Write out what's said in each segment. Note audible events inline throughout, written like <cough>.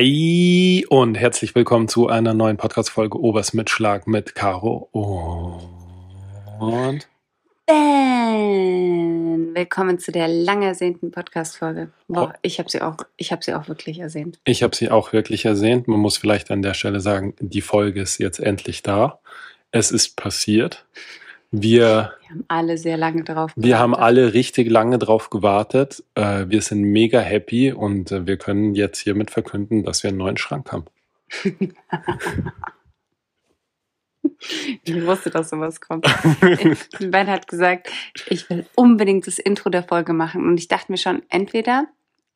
Hi und herzlich willkommen zu einer neuen Podcast-Folge Obersmitschlag mit Caro und Ben. Willkommen zu der lang ersehnten Podcast-Folge. Boah, ich habe sie auch, ich habe sie auch wirklich ersehnt. ich habe sie auch wirklich ersehnt. Man muss vielleicht an der Stelle sagen, die Folge ist jetzt endlich da. Es ist passiert. Wir, Wir haben alle sehr lange drauf wir haben gewartet. alle richtig lange drauf gewartet. Äh, Wir sind mega happy und äh, wir können jetzt hiermit verkünden, dass wir einen neuen Schrank haben. Ich wusste, dass sowas kommt. <laughs> ben hat gesagt, ich will unbedingt das Intro der Folge machen. Und ich dachte mir schon, entweder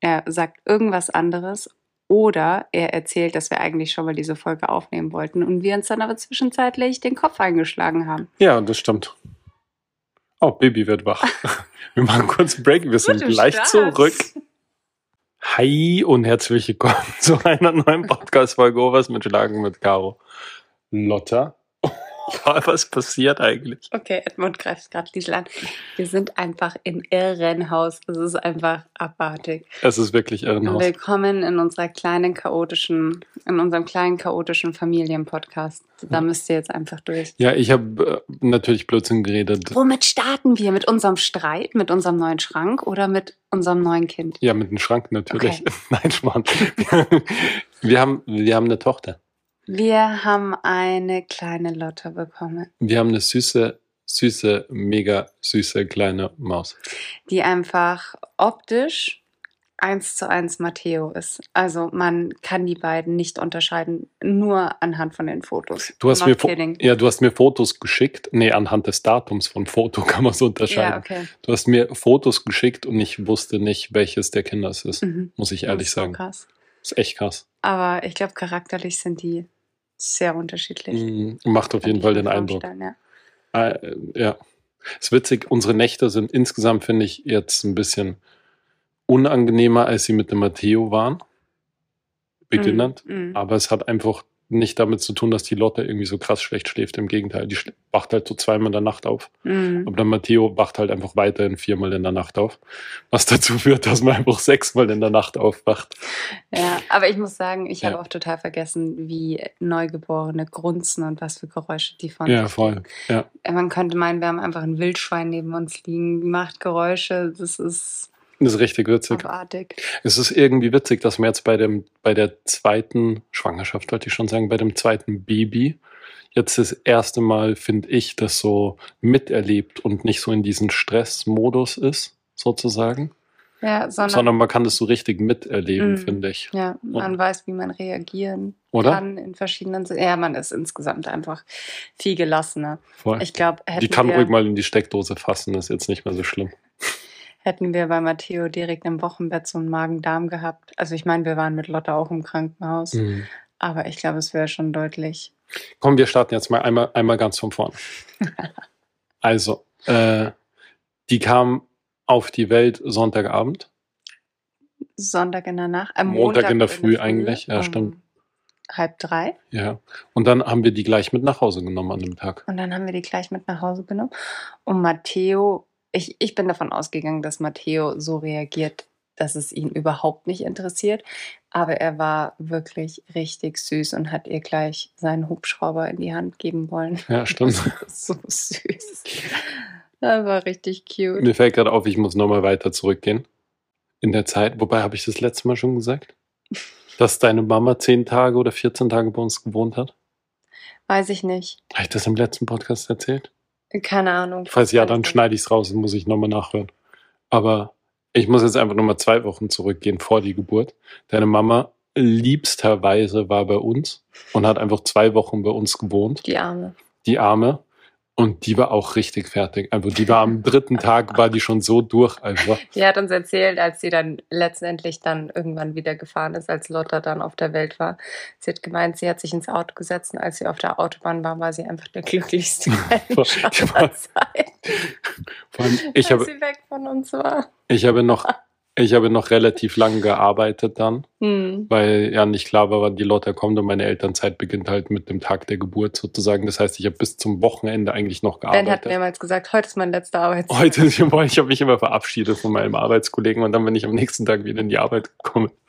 er sagt irgendwas anderes oder er erzählt, dass wir eigentlich schon mal diese Folge aufnehmen wollten und wir uns dann aber zwischenzeitlich den Kopf eingeschlagen haben. Ja, das stimmt. Oh, Baby wird wach. <laughs> Wir machen kurz einen Break. Wir sind gleich Start. zurück. Hi und herzlich willkommen <laughs> zu einer neuen Podcast-Folge Overs mit Schlagen mit Caro. Lotta. Was passiert eigentlich? Okay, Edmund greift gerade Liesel an. Wir sind einfach im Irrenhaus. Es ist einfach abartig. Es ist wirklich Irrenhaus. Willkommen in unserer kleinen chaotischen, in unserem kleinen chaotischen Familienpodcast. Da müsst ihr jetzt einfach durch. Ja, ich habe äh, natürlich Blödsinn geredet. Womit starten wir? Mit unserem Streit, mit unserem neuen Schrank oder mit unserem neuen Kind? Ja, mit dem Schrank natürlich. <laughs> Nein, Schmarrn. Wir haben, wir haben eine Tochter. Wir haben eine kleine Lotte bekommen, Wir haben eine süße, süße, mega süße kleine Maus. die einfach optisch eins zu eins Matteo ist. Also man kann die beiden nicht unterscheiden, nur anhand von den Fotos. Du hast, mir, kidding. ja, du hast mir Fotos geschickt. Nee, anhand des Datums von Foto <laughs> kann man es unterscheiden. Ja, okay. Du hast mir Fotos geschickt und ich wusste nicht, welches der Kinder es ist. Mhm. Muss ich ehrlich so sagen. Krass. Ist echt krass. Aber ich glaube, charakterlich sind die sehr unterschiedlich. Mhm. Macht auf jeden Fall den Eindruck. Ja. Äh, ja. Ist witzig, unsere Nächte sind insgesamt, finde ich, jetzt ein bisschen unangenehmer, als sie mit dem Matteo waren. Beginnend. Mhm. Mhm. Aber es hat einfach nicht damit zu tun, dass die Lotte irgendwie so krass schlecht schläft. Im Gegenteil, die wacht halt so zweimal in der Nacht auf. Mhm. Aber der Matteo wacht halt einfach weiterhin viermal in der Nacht auf. Was dazu führt, dass man einfach sechsmal in der Nacht aufwacht. Ja, aber ich muss sagen, ich habe Ja. auch total vergessen, wie Neugeborene grunzen und was für Geräusche die von Ja, voll. Ja. Man könnte meinen, wir haben einfach ein Wildschwein neben uns liegen, macht Geräusche, das ist Das ist richtig witzig. abartig. Es ist irgendwie witzig, dass man jetzt bei dem, bei der zweiten Schwangerschaft, wollte ich schon sagen, bei dem zweiten Baby, jetzt das erste Mal, finde ich, das so miterlebt und nicht so in diesen Stressmodus ist, sozusagen. Ja, sondern, Sondern man kann das so richtig miterleben, Mhm. finde ich. ja, man weiß, wie man reagieren Oder? kann in verschiedenen Ja, man ist insgesamt einfach viel gelassener. Voll. Ich glaube, Die kann wir- ruhig mal in die Steckdose fassen, ist jetzt nicht mehr so schlimm. Hätten wir bei Matteo direkt im Wochenbett so einen Magen-Darm gehabt. Also ich meine, wir waren mit Lotte auch im Krankenhaus, Mhm. aber ich glaube, es wäre schon deutlich. Komm, wir starten jetzt mal einmal, einmal ganz von vorn. <laughs> Also, äh, die kam auf die Welt Sonntagabend. Sonntag in der Nacht, äh, Montag in der Früh eigentlich, ja, um stimmt. Halb drei. Ja. Und dann haben wir die gleich mit nach Hause genommen an dem Tag. Und dann haben wir die gleich mit nach Hause genommen. Und Matteo, ich, ich bin davon ausgegangen, dass Matteo so reagiert, dass es ihn überhaupt nicht interessiert. Aber er war wirklich richtig süß und hat ihr gleich seinen Hubschrauber in die Hand geben wollen. Ja, <laughs> stimmt. so süß. Das war richtig cute. Mir fällt gerade auf, ich muss nochmal weiter zurückgehen. In der Zeit, wobei habe ich das letzte Mal schon gesagt, <laughs> dass deine Mama zehn Tage oder 14 Tage bei uns gewohnt hat. Weiß ich nicht. Habe ich das im letzten Podcast erzählt? Keine Ahnung. Falls ja, dann schneide ich es raus und muss ich nochmal nachhören. Aber ich muss jetzt einfach nochmal zwei Wochen zurückgehen vor die Geburt. Deine Mama liebsterweise war bei uns und hat einfach zwei Wochen bei uns gewohnt. Die Arme. Die Arme. Und die war auch richtig fertig. Also die war am dritten Tag, war die schon so durch einfach. Die hat uns erzählt, als sie dann letztendlich dann irgendwann wieder gefahren ist, als Lotta dann auf der Welt war. Sie hat gemeint, sie hat sich ins Auto gesetzt und als sie auf der Autobahn war, war sie einfach der glücklichste <laughs> Mensch aller Zeiten, Vor allem, ich als habe, sie weg von uns war. ich habe noch Ich habe noch relativ lang gearbeitet dann, Hm. weil ja nicht klar war, wann die Lotta kommt und meine Elternzeit beginnt halt mit dem Tag der Geburt sozusagen. Das heißt, ich habe bis zum Wochenende eigentlich noch Ben hat gearbeitet. mehrmals gesagt, heute ist mein letzter Arbeitstag. Heute, <laughs> ich habe mich immer verabschiedet von meinem Arbeitskollegen und dann bin ich am nächsten Tag wieder in die Arbeit gekommen. <laughs>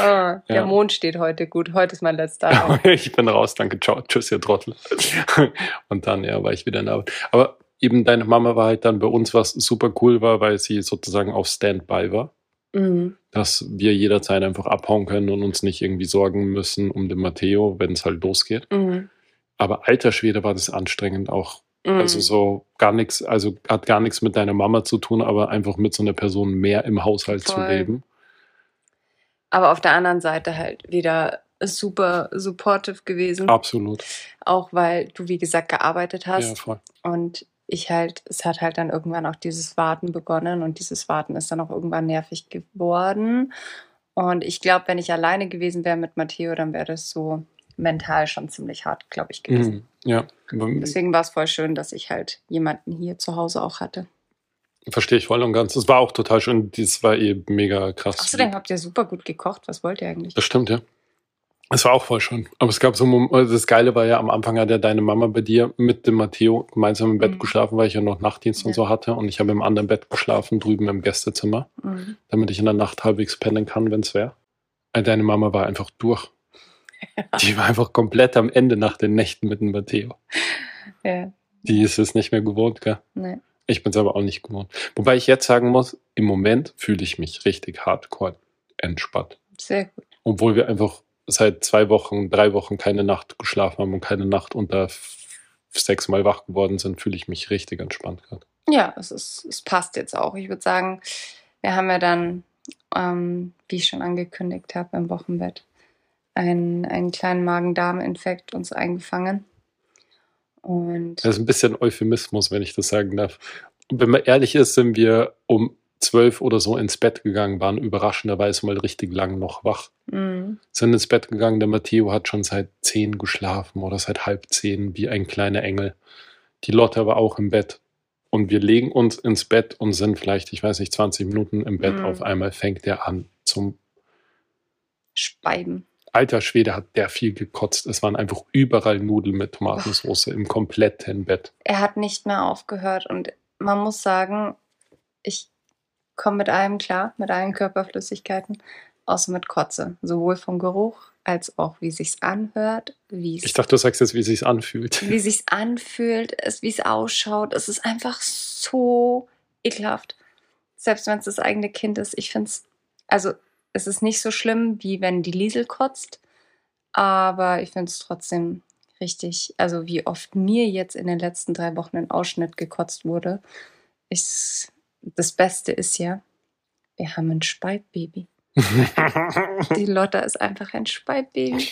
Der Ja. Mond steht heute gut. Heute ist mein letzter Tag. <laughs> ich bin raus, danke, ciao, tschüss, ihr Trottel. Und dann, ja, war ich wieder in der Arbeit. Aber eben deine Mama war halt dann bei uns, was super cool war, weil sie sozusagen auf Standby war. Mhm. Dass wir jederzeit einfach abhauen können und uns nicht irgendwie sorgen müssen um den Matteo, wenn es halt losgeht. Mhm. Aber alter Schwede war das anstrengend auch. Mhm. Also so gar nichts, also hat gar nichts mit deiner Mama zu tun, aber einfach mit so einer Person mehr im Haushalt zu Voll. leben. Aber auf der anderen Seite halt wieder super supportive gewesen. Absolut. Auch weil du, wie gesagt, gearbeitet hast. Ja, voll. Und ich halt, es hat halt dann irgendwann auch dieses Warten begonnen und dieses Warten ist dann auch irgendwann nervig geworden. Und ich glaube, wenn ich alleine gewesen wäre mit Matteo, dann wäre das so mental schon ziemlich hart, glaube ich, gewesen. Mhm. Ja, Deswegen war es voll schön, dass ich halt jemanden hier zu Hause auch hatte. verstehe ich voll und ganz. Es war auch total schön. Das war eh mega krass. Außerdem habt ihr super gut gekocht. Was wollt ihr eigentlich? Das stimmt, ja. Es war auch voll schön. Aber es gab so, Mom- also das Geile war ja, am Anfang hat ja deine Mama bei dir mit dem Matteo gemeinsam im Bett Mhm. geschlafen, weil ich ja noch Nachtdienst und Ja. so hatte. Und ich habe im anderen Bett geschlafen, drüben im Gästezimmer, Mhm. damit ich in der Nacht halbwegs pennen kann, wenn es wäre. Deine Mama war einfach durch. Die war einfach komplett am Ende nach den Nächten mit dem Matteo. Ja, Die ist es nicht mehr gewohnt, gell? ne. Ich bin es aber auch nicht gewohnt. Wobei ich jetzt sagen muss, im Moment fühle ich mich richtig hardcore entspannt. Sehr gut. Obwohl wir einfach seit zwei Wochen, drei Wochen keine Nacht geschlafen haben und keine Nacht unter sechsmal wach geworden sind, fühle ich mich richtig entspannt gerade. Ja, es, ist, es passt jetzt auch. Ich würde sagen, wir haben ja dann, ähm, wie ich schon angekündigt habe, im Wochenbett einen, einen kleinen Magen-Darm-Infekt uns eingefangen. Und Das ist ein bisschen Euphemismus, wenn ich das sagen darf. Und wenn man ehrlich ist, sind wir um zwölf oder so ins Bett gegangen, waren überraschenderweise mal richtig lang noch wach. mh, Sind ins Bett gegangen, der Matteo hat schon seit zehn geschlafen oder seit halb zehn, wie ein kleiner Engel. Die Lotte war auch im Bett. Und wir legen uns ins Bett und sind vielleicht, ich weiß nicht, 20 Minuten im Bett. Mhm. Auf einmal fängt der an zum Speiben. Alter Schwede hat der viel gekotzt. Es waren einfach überall Nudeln mit Tomatensauce im kompletten Bett. Er hat nicht mehr aufgehört und man muss sagen, ich komme mit allem klar, mit allen Körperflüssigkeiten, außer mit Kotze. Sowohl vom Geruch als auch wie sich's anhört, wie Ich dachte, du sagst jetzt, wie es sich anfühlt. wie sich's anfühlt, wie es ausschaut. Es ist einfach so ekelhaft. Selbst wenn es das eigene Kind ist. Ich finde es, also es ist nicht so schlimm, wie wenn die Liesel kotzt, aber ich finde es trotzdem richtig, also wie oft mir jetzt in den letzten drei Wochen ein Ausschnitt gekotzt wurde. Ich, das Beste ist ja, wir haben ein Speitbaby. <laughs> Die Lotta ist einfach ein Speitbaby.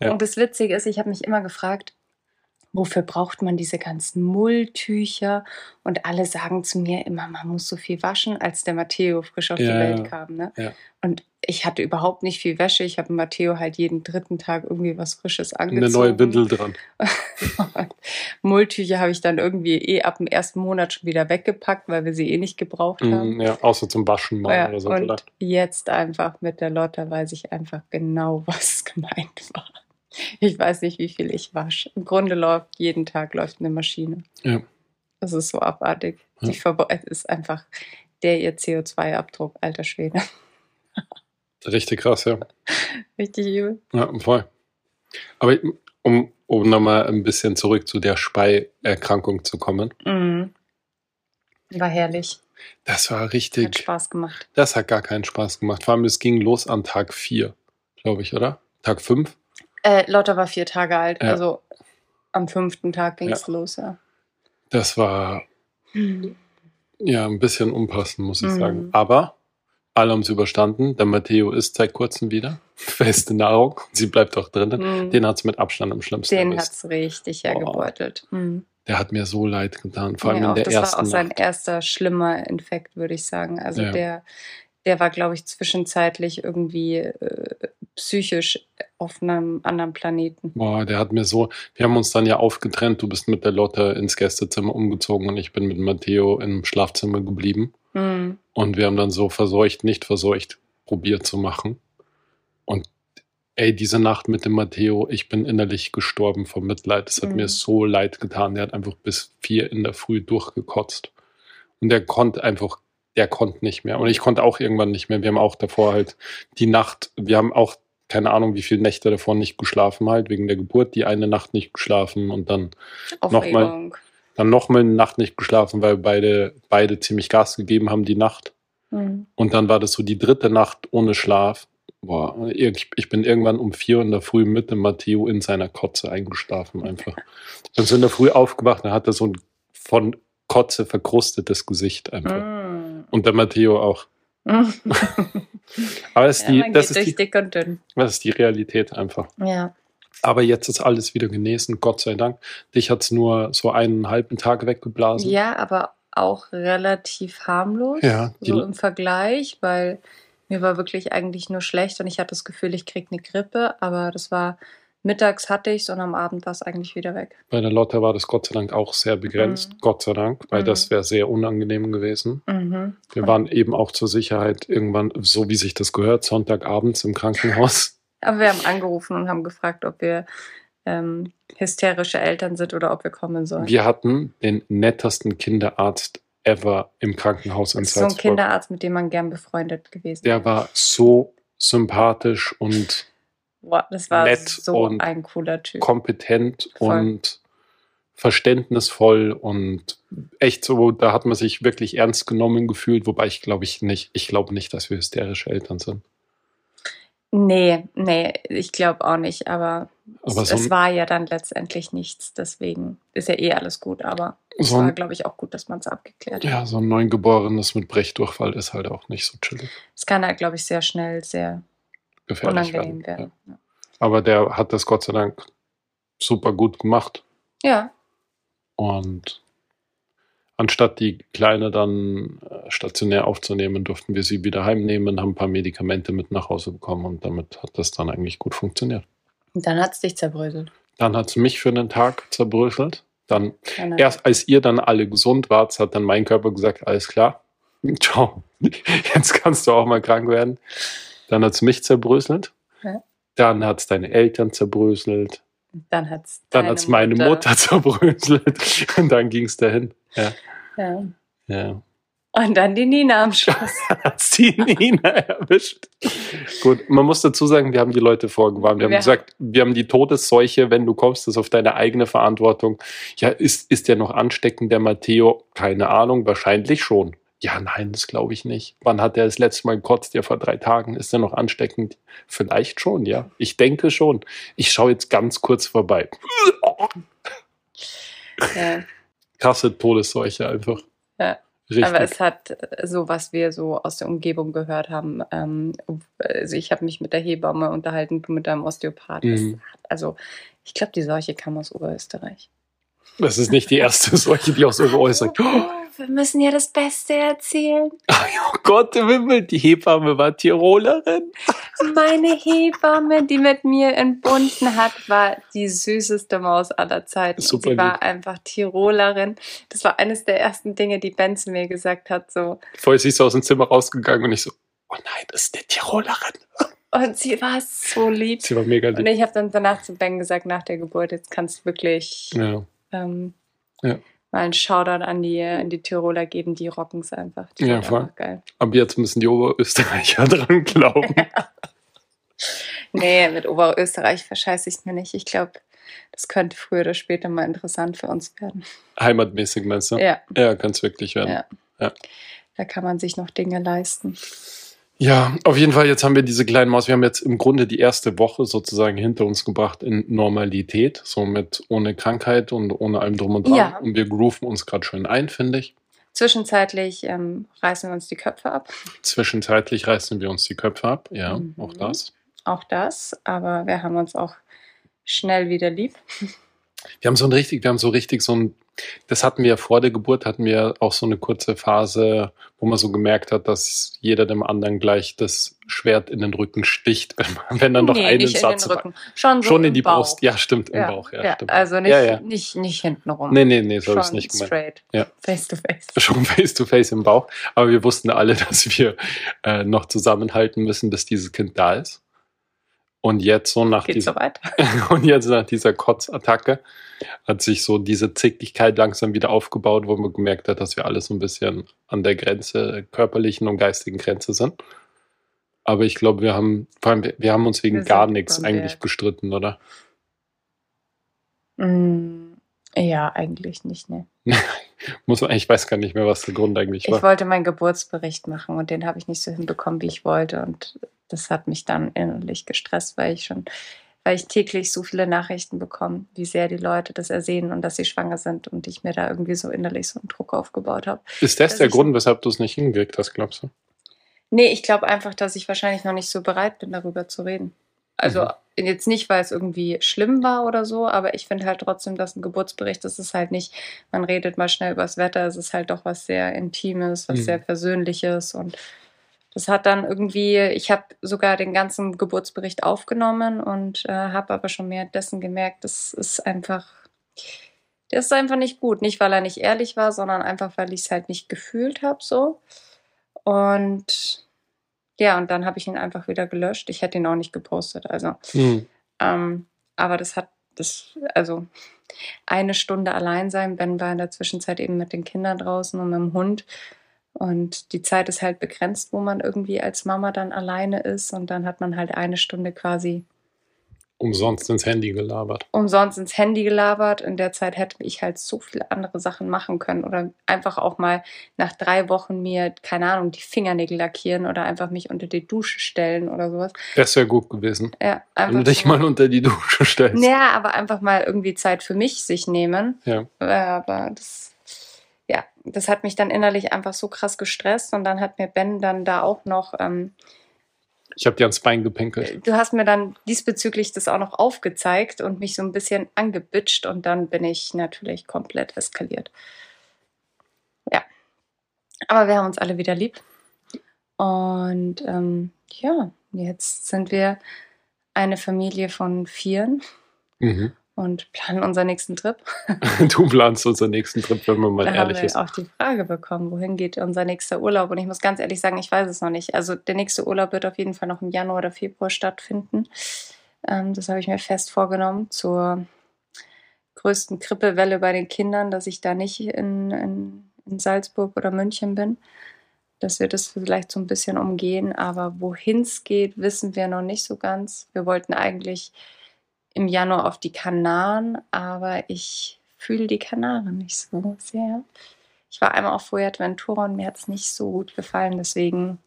Ja. Und das Witzige ist, ich habe mich immer gefragt, wofür braucht man diese ganzen Mulltücher? Und alle sagen zu mir immer, man muss so viel waschen, als der Matteo frisch auf die Ja, Welt ja. kam. Ne? Ja. Und ich hatte überhaupt nicht viel Wäsche. Ich habe Matteo halt jeden dritten Tag irgendwie was Frisches angezogen. Eine neue Windel dran. Mulltücher habe ich dann irgendwie eh ab dem ersten Monat schon wieder weggepackt, weil wir sie eh nicht gebraucht haben. Mhm, ja, außer zum Waschen mal Ja, oder so. und Oder? jetzt einfach mit der Lotta weiß ich einfach genau, <laughs> was gemeint war. Ich weiß nicht, wie viel ich wasche. Im Grunde läuft jeden Tag läuft eine Maschine. Ja. Das ist so abartig. Ja. Die es ist einfach der ihr CO2-Abdruck, alter Schwede. <laughs> Richtig krass, ja. Richtig übel. Ja, voll. Aber um, um nochmal ein bisschen zurück zu der Speierkrankung zu kommen. Mhm. War herrlich. Das war Hat richtig, Spaß gemacht. das hat gar keinen Spaß gemacht. Vor allem, es ging los an Tag 4, glaube ich, oder? Tag 5? Äh, Lotta war vier Tage alt, Ja. also am fünften Tag ging es los, ja. Das war ja ein bisschen unpassend, muss ich Mhm. sagen. Aber alle haben es überstanden. Der Matteo isst seit kurzem wieder. <laughs> Feste Nahrung. Sie bleibt auch drinnen. Mhm. Den hat es mit Abstand am schlimmsten Den erwischt. hat's richtig hergebeutelt. Mhm. Der hat mir so leid getan. Vor allem Ja, in der das war ersten auch sein Nacht. erster schlimmer Infekt, würde ich sagen. Also Ja. der, der war, glaube ich, zwischenzeitlich irgendwie äh, psychisch auf einem anderen Planeten. Boah, der hat mir so, wir haben uns dann ja aufgetrennt. Du bist mit der Lotte ins Gästezimmer umgezogen und ich bin mit Matteo im Schlafzimmer geblieben. Mhm. Und wir haben dann so verseucht, nicht verseucht probiert zu machen. Und ey, diese Nacht mit dem Matteo, ich bin innerlich gestorben vom Mitleid. Es hat Mhm. mir so leid getan. Der hat einfach bis vier in der Früh durchgekotzt. Und der konnte einfach der konnte nicht mehr. Und ich konnte auch irgendwann nicht mehr. Wir haben auch davor halt die Nacht, wir haben auch keine Ahnung, wie viele Nächte davor nicht geschlafen halt, wegen der Geburt, die eine Nacht nicht geschlafen und dann nochmal dann noch mal eine Nacht nicht geschlafen, weil beide, beide ziemlich Gas gegeben haben die Nacht. Mhm. Und dann war das so die dritte Nacht ohne Schlaf. Boah, ich, ich bin irgendwann um vier in der Früh mit dem Matteo in seiner Kotze eingeschlafen einfach. Bin so in der Früh aufgewacht, dann hat er so ein von Kotze verkrustetes Gesicht einfach. Mhm. Und der Matteo auch. <laughs> Aber das ist, Ja, die, das, ist die, dick und dünn. das ist die Realität einfach. Ja. Aber jetzt ist alles wieder genesen, Gott sei Dank. Dich hat's nur so einen halben Tag weggeblasen. ja, aber auch relativ harmlos. Ja, so im Vergleich, weil mir war wirklich eigentlich nur schlecht und ich hatte das Gefühl, ich krieg eine Grippe, aber das war mittags hatte ich's und am Abend war es eigentlich wieder weg. Bei der Lotte war das Gott sei Dank auch sehr begrenzt. Mhm. Gott sei Dank, weil Mhm. das wäre sehr unangenehm gewesen. Mhm. Wir waren eben auch zur Sicherheit irgendwann, so wie sich das gehört, Sonntagabends im Krankenhaus. <laughs> Aber wir haben angerufen und haben gefragt, ob wir ähm, hysterische Eltern sind oder ob wir kommen sollen. Wir hatten den nettesten Kinderarzt ever im Krankenhaus in ist so ein Salzburg. Kinderarzt, mit dem man gern befreundet gewesen Der war so sympathisch und Boah, das war nett so und ein cooler Typ. kompetent Voll. und verständnisvoll und echt so, da hat man sich wirklich ernst genommen gefühlt, wobei ich glaube ich nicht, ich glaube nicht, dass wir hysterische Eltern sind. Nee, nee, ich glaube auch nicht, aber, Aber es, so es war ja dann letztendlich nichts, deswegen ist ja eh alles gut, aber es So war, ein, glaube ich, auch gut, dass man es abgeklärt hat. ja, so ein Neugeborenes mit Brechdurchfall ist halt auch nicht so chillig. Es kann halt, glaube ich, sehr schnell sehr Gefährlich werden. werden. Ja. Aber der hat das Gott sei Dank super gut gemacht. Ja, Und anstatt die Kleine dann äh, stationär aufzunehmen, durften wir sie wieder heimnehmen, haben ein paar Medikamente mit nach Hause bekommen und damit hat das dann eigentlich gut funktioniert. und dann hat es dich zerbröselt. Dann hat es mich für einen Tag zerbröselt. Dann, Dann- erst als ihr dann alle gesund wart, hat dann mein Körper gesagt, alles klar, <laughs> ciao, jetzt kannst du auch mal krank werden. Dann hat es mich zerbröselt. Ja. Dann hat es deine Eltern zerbröselt. Dann hat es Dann hat es meine Mutter <laughs> zerbröselt. Und dann ging es dahin. Ja. Ja. ja. Und dann die Nina am Schluss. <laughs> hat sie Nina <laughs> erwischt. Gut, man muss dazu sagen, wir haben die Leute vorgewarnt. Wir haben Wir gesagt, wir haben die Todesseuche, wenn du kommst, das ist auf deine eigene Verantwortung. Ja, ist, ist der noch ansteckend, der Matteo? Keine Ahnung, wahrscheinlich schon. Ja, nein, das glaube ich nicht. Wann hat er das letzte Mal gekotzt? Ja, vor drei Tagen. Ist er noch ansteckend? Vielleicht schon, ja. Ich denke schon. Ich schaue jetzt ganz kurz vorbei. ja. Krasse Todesseuche einfach. Ja. Richtig. Aber es hat so, was wir so aus der Umgebung gehört haben. Ähm, also ich habe mich mit der Hebamme unterhalten, du mit deinem Osteopath. Das Mhm. Also ich glaube, die Seuche kam aus Oberösterreich. das ist nicht die erste Seuche, die aus Oberösterreich. <laughs> Wir müssen ja das Beste erzählen. Oh Gott im Himmel, die Hebamme war Tirolerin. Meine Hebamme, die mit mir entbunden hat, war die süßeste Maus aller Zeiten. Und Super sie war lieb. einfach Tirolerin. Das war eines der ersten Dinge, die Ben zu mir gesagt hat. So. Vorher sie ist aus dem Zimmer rausgegangen und ich so, oh nein, das ist eine Tirolerin. Und sie war so lieb. Sie war mega Und lieb. ich habe dann danach zu Ben gesagt, nach der Geburt, jetzt kannst du wirklich Ja. ähm, Ja. Mal einen Shoutout an die, an die Tiroler geben. Die rocken es einfach. Die Ja, voll. einfach geil. Aber jetzt müssen die Oberösterreicher <laughs> dran glauben. Nee, mit Oberösterreich verscheiße ich mir nicht. Ich glaube, das könnte früher oder später mal interessant für uns werden. Heimatmäßig meinst du? Ja, Ja, kann es wirklich werden. ja. Ja. Da kann man sich noch Dinge leisten. Ja, auf jeden Fall, jetzt haben wir diese kleinen Maus. Wir haben jetzt im Grunde die erste Woche sozusagen hinter uns gebracht in Normalität, so mit ohne Krankheit und ohne allem drum und dran. Ja. Und wir grooven uns gerade schön ein, finde ich. Zwischenzeitlich ähm, reißen wir uns die Köpfe ab. Zwischenzeitlich reißen wir uns die Köpfe ab. Ja, Mhm. auch das. Auch das. Aber wir haben uns auch schnell wieder lieb. Wir haben so ein richtig, wir haben so richtig so ein, das hatten wir vor der Geburt, hatten wir auch so eine kurze Phase, wo man so gemerkt hat, dass jeder dem anderen gleich das Schwert in den Rücken sticht, <laughs> wenn, man, wenn dann noch nee, einen nicht Satz in den Rücken. Schon, so Schon in die Bauch. Brust. Ja, stimmt, im ja, Bauch, ja, ja, stimmt. Also nicht, ja, nicht, nicht hinten rum. Nee, nee, nee, so habe ich es nicht gemeint. straight. Ja. Face to face. <laughs> Schon face to face im Bauch. Aber wir wussten alle, <laughs> dass wir äh, noch zusammenhalten müssen, bis dieses Kind da ist. Und jetzt so nach Geht dieser so <laughs> und jetzt nach dieser Kotzattacke hat sich so diese Zickigkeit langsam wieder aufgebaut, wo man gemerkt hat, dass wir alle so ein bisschen an der Grenze, körperlichen und geistigen Grenze sind. Aber ich glaube, wir haben, vor allem, wir- haben uns wegen Wir gar nichts eigentlich gestritten, oder? Mm, ja, eigentlich nicht, ne. <laughs> Muss man, ich weiß gar nicht mehr, was der Grund eigentlich Ich war. wollte meinen Geburtsbericht machen und den habe ich nicht so hinbekommen, wie ich wollte. Und das hat mich dann innerlich gestresst, weil ich schon, weil ich täglich so viele Nachrichten bekomme, wie sehr die Leute das ersehen und dass sie schwanger sind und ich mir da irgendwie so innerlich so einen Druck aufgebaut habe. Ist das der Grund, weshalb du es nicht hingekriegt hast, glaubst du? Nee, ich glaube einfach, dass ich wahrscheinlich noch nicht so bereit bin, darüber zu reden. Also Mhm. jetzt nicht, weil es irgendwie schlimm war oder so, aber ich finde halt trotzdem, dass ein Geburtsbericht, das ist halt nicht, man redet mal schnell über das Wetter, es ist halt doch was sehr Intimes, was Mhm. sehr Persönliches und das hat dann irgendwie, ich habe sogar den ganzen Geburtsbericht aufgenommen und äh, habe aber schon währenddessen gemerkt, das ist einfach, der ist einfach nicht gut. Nicht, weil er nicht ehrlich war, sondern einfach, weil ich es halt nicht gefühlt habe so. Und ja, und dann habe ich ihn einfach wieder gelöscht. Ich hätte ihn auch nicht gepostet. Also, Hm. ähm, aber das hat das, also eine Stunde allein sein. Ben war in der Zwischenzeit eben mit den Kindern draußen und mit dem Hund. Und die Zeit ist halt begrenzt, wo man irgendwie als Mama dann alleine ist. Und dann hat man halt eine Stunde quasi Umsonst ins Handy gelabert. umsonst ins Handy gelabert. In der Zeit hätte ich halt so viele andere Sachen machen können oder einfach auch mal nach drei Wochen mir, keine Ahnung, die Fingernägel lackieren oder einfach mich unter die Dusche stellen oder sowas. Das wäre gut gewesen. Ja, Wenn einfach du dich mal unter die Dusche stellst. Ja, aber einfach mal irgendwie Zeit für mich sich nehmen. Ja. Äh, Aber das, ja, das hat mich dann innerlich einfach so krass gestresst und dann hat mir Ben dann da auch noch, ähm, Ich habe dir ans Bein gepinkelt. du hast mir dann diesbezüglich das auch noch aufgezeigt und mich so ein bisschen angebitscht und dann bin ich natürlich komplett eskaliert. Ja. Aber wir haben uns alle wieder lieb. Und ähm, ja, jetzt sind wir eine Familie von Vieren Mhm. Und planen unseren nächsten Trip. <laughs> Du planst unseren nächsten Trip, wenn man mal Da haben ehrlich wir ist. auch die Frage bekommen, wohin geht unser nächster Urlaub? Und ich muss ganz ehrlich sagen, ich weiß es noch nicht. Also der nächste Urlaub wird auf jeden Fall noch im Januar oder Februar stattfinden. Ähm, das habe ich mir fest vorgenommen zur größten Krippewelle bei den Kindern, dass ich da nicht in, in, in Salzburg oder München bin. Dass wir das vielleicht so ein bisschen umgehen. Aber wohin es geht, wissen wir noch nicht so ganz. Wir wollten eigentlich im Januar auf die Kanaren, aber ich fühle die Kanaren nicht so sehr. Ich war einmal auf Fuerteventura und mir hat es nicht so gut gefallen, deswegen.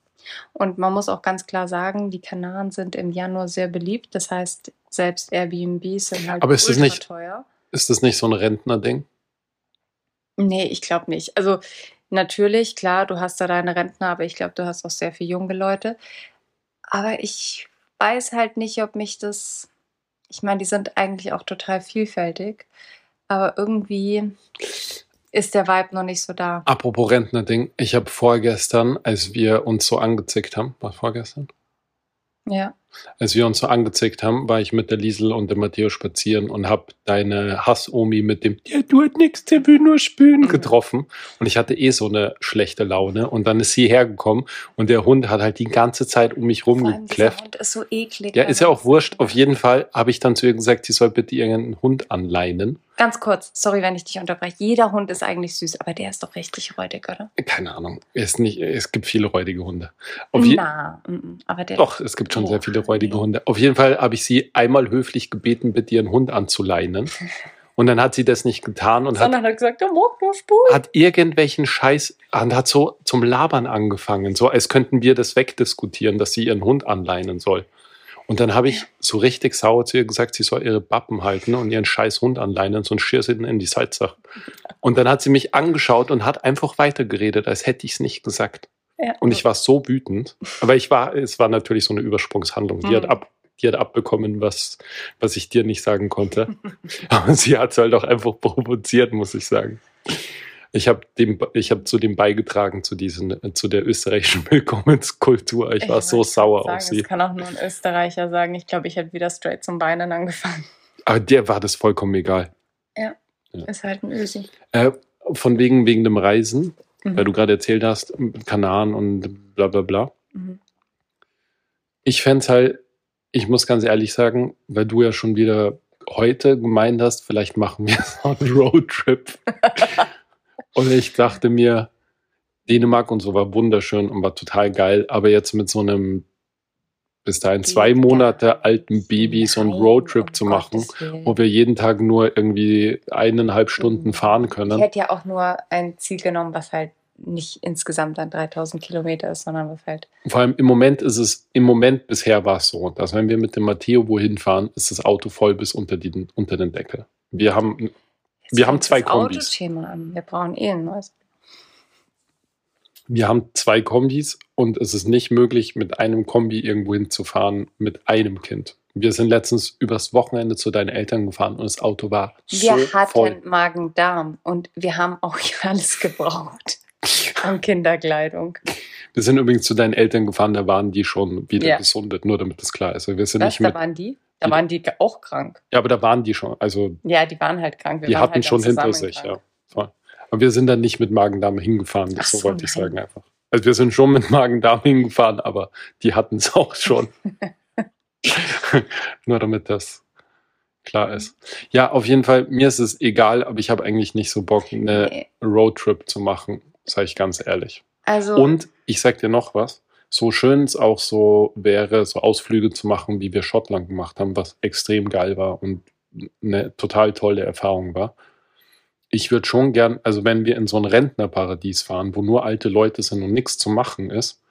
Und man muss auch ganz klar sagen, die Kanaren sind im Januar sehr beliebt. Das heißt, selbst Airbnbs sind halt Aber ist das ultra nicht- teuer. Ist das nicht so ein Rentner-Ding? Nee, ich glaube nicht. Also natürlich, klar, du hast da deine Rentner, aber ich glaube, du hast auch sehr viele junge Leute. Aber ich weiß halt nicht, ob mich das. Ich meine, die sind eigentlich auch total vielfältig, aber irgendwie ist der Vibe noch nicht so da. Apropos Rentner-Ding. Ich habe vorgestern, als wir uns so angezickt haben, war vorgestern? Ja. Als wir uns so angezickt haben, war ich mit der Liesel und dem Matteo spazieren und habe deine Hass-Omi mit dem Der tut nichts, der will nur spülen Mhm. getroffen. Und ich hatte eh so eine schlechte Laune. Und dann ist sie hergekommen und der Hund hat halt die ganze Zeit um mich rumgekläfft. Hund ist so eklig. Ja, ist ja auch wurscht. Auf jeden Fall habe ich dann zu ihr gesagt, sie soll bitte ihren Hund anleinen. Ganz kurz, sorry, wenn ich dich unterbreche. Jeder Hund ist eigentlich süß, aber der ist doch richtig räudig, oder? Keine Ahnung. Ist nicht, es gibt viele räudige Hunde. Auf Na, aber der. Doch, es gibt schon sehr Oh, viele räudige nee. Hunde. Auf jeden Fall habe ich sie einmal höflich gebeten, bitte ihren Hund anzuleinen. <laughs> Und dann hat sie das nicht getan und hat, Sondern hat gesagt, der mag nur Spur. hat irgendwelchen Scheiß und hat so zum Labern angefangen, so als könnten wir das wegdiskutieren, dass sie ihren Hund anleinen soll. Und dann habe ich so richtig sauer zu ihr gesagt, sie soll ihre Bappen halten und ihren scheiß Hund anleinen, sonst schier sie in die Salzach. Und dann hat sie mich angeschaut und hat einfach weitergeredet, als hätte ich es nicht gesagt. Ja. Und ich war so wütend. Aber ich war, es war natürlich so eine Übersprungshandlung. Die, hat, Mhm. ab, die hat abbekommen, was, was ich dir nicht sagen konnte. <laughs> Aber sie hat es halt auch einfach provoziert, muss ich sagen. Ich habe dem, ich habe zu dem beigetragen, zu diesen, zu der österreichischen <laughs> Willkommenskultur. Ich war Ich so wollte sauer sagen, auf sie. Das kann auch nur ein Österreicher sagen. Ich glaube, ich hätte wieder straight zum Beinen angefangen. Aber der war das vollkommen egal. Ist halt ein Ösi. Äh, von wegen, wegen dem Reisen, Mhm. weil du gerade erzählt hast, Kanaren und bla bla bla. Mhm. ich fände halt, ich muss ganz ehrlich sagen, weil du ja schon wieder heute gemeint hast, vielleicht machen wir <laughs> so einen Roadtrip. <laughs> und ich dachte mir, Dänemark und so war wunderschön und war total geil, aber jetzt mit so einem bis dahin zwei Monate alten Baby so einen Roadtrip zu machen, wo wir jeden Tag nur irgendwie eineinhalb Stunden Mhm. fahren Ich können. hätte ja auch nur ein Ziel genommen, was halt nicht insgesamt dann 3000 Kilometer ist, sondern was halt. Vor allem im Moment ist es, im Moment bisher war es so, dass wenn wir mit dem Matteo wohin fahren, ist das Auto voll bis unter, die, unter den Deckel. Wir haben, Jetzt Wir haben zwei das Kombis. Autothema an. Wir brauchen eh ein neues. wir haben zwei Kombis und es ist nicht möglich, mit einem Kombi irgendwo hinzufahren mit einem Kind. Wir sind letztens übers Wochenende zu deinen Eltern gefahren und das Auto war so Wir hatten voll. Magen-Darm und wir haben auch alles gebraucht an Kinderkleidung. Wir sind übrigens zu deinen Eltern gefahren, da waren die schon wieder Ja. gesundet, nur damit das klar ist. Also wir sind Was, nicht da mit, waren die? Da waren die auch krank. ja, aber da waren die schon. Also Ja, die waren halt krank. Wir die hatten halt schon hinter sich, krank. ja. Voll. Aber wir sind dann nicht mit Magen-Darm hingefahren, so so, wollte ich nein. sagen einfach. Also wir sind schon mit Magen-Darm hingefahren, aber die hatten es auch schon. <laughs> Nur damit das klar ist. Ja, auf jeden Fall, mir ist es egal, aber ich habe eigentlich nicht so Bock, eine. Roadtrip zu machen, sage ich ganz ehrlich. Also, Und ich sag dir noch was, so schön es auch so wäre, so Ausflüge zu machen, wie wir Schottland gemacht haben, was extrem geil war und eine total tolle Erfahrung war. Ich würde schon gern, also wenn wir in so ein Rentnerparadies fahren, wo nur alte Leute sind und nichts zu machen ist,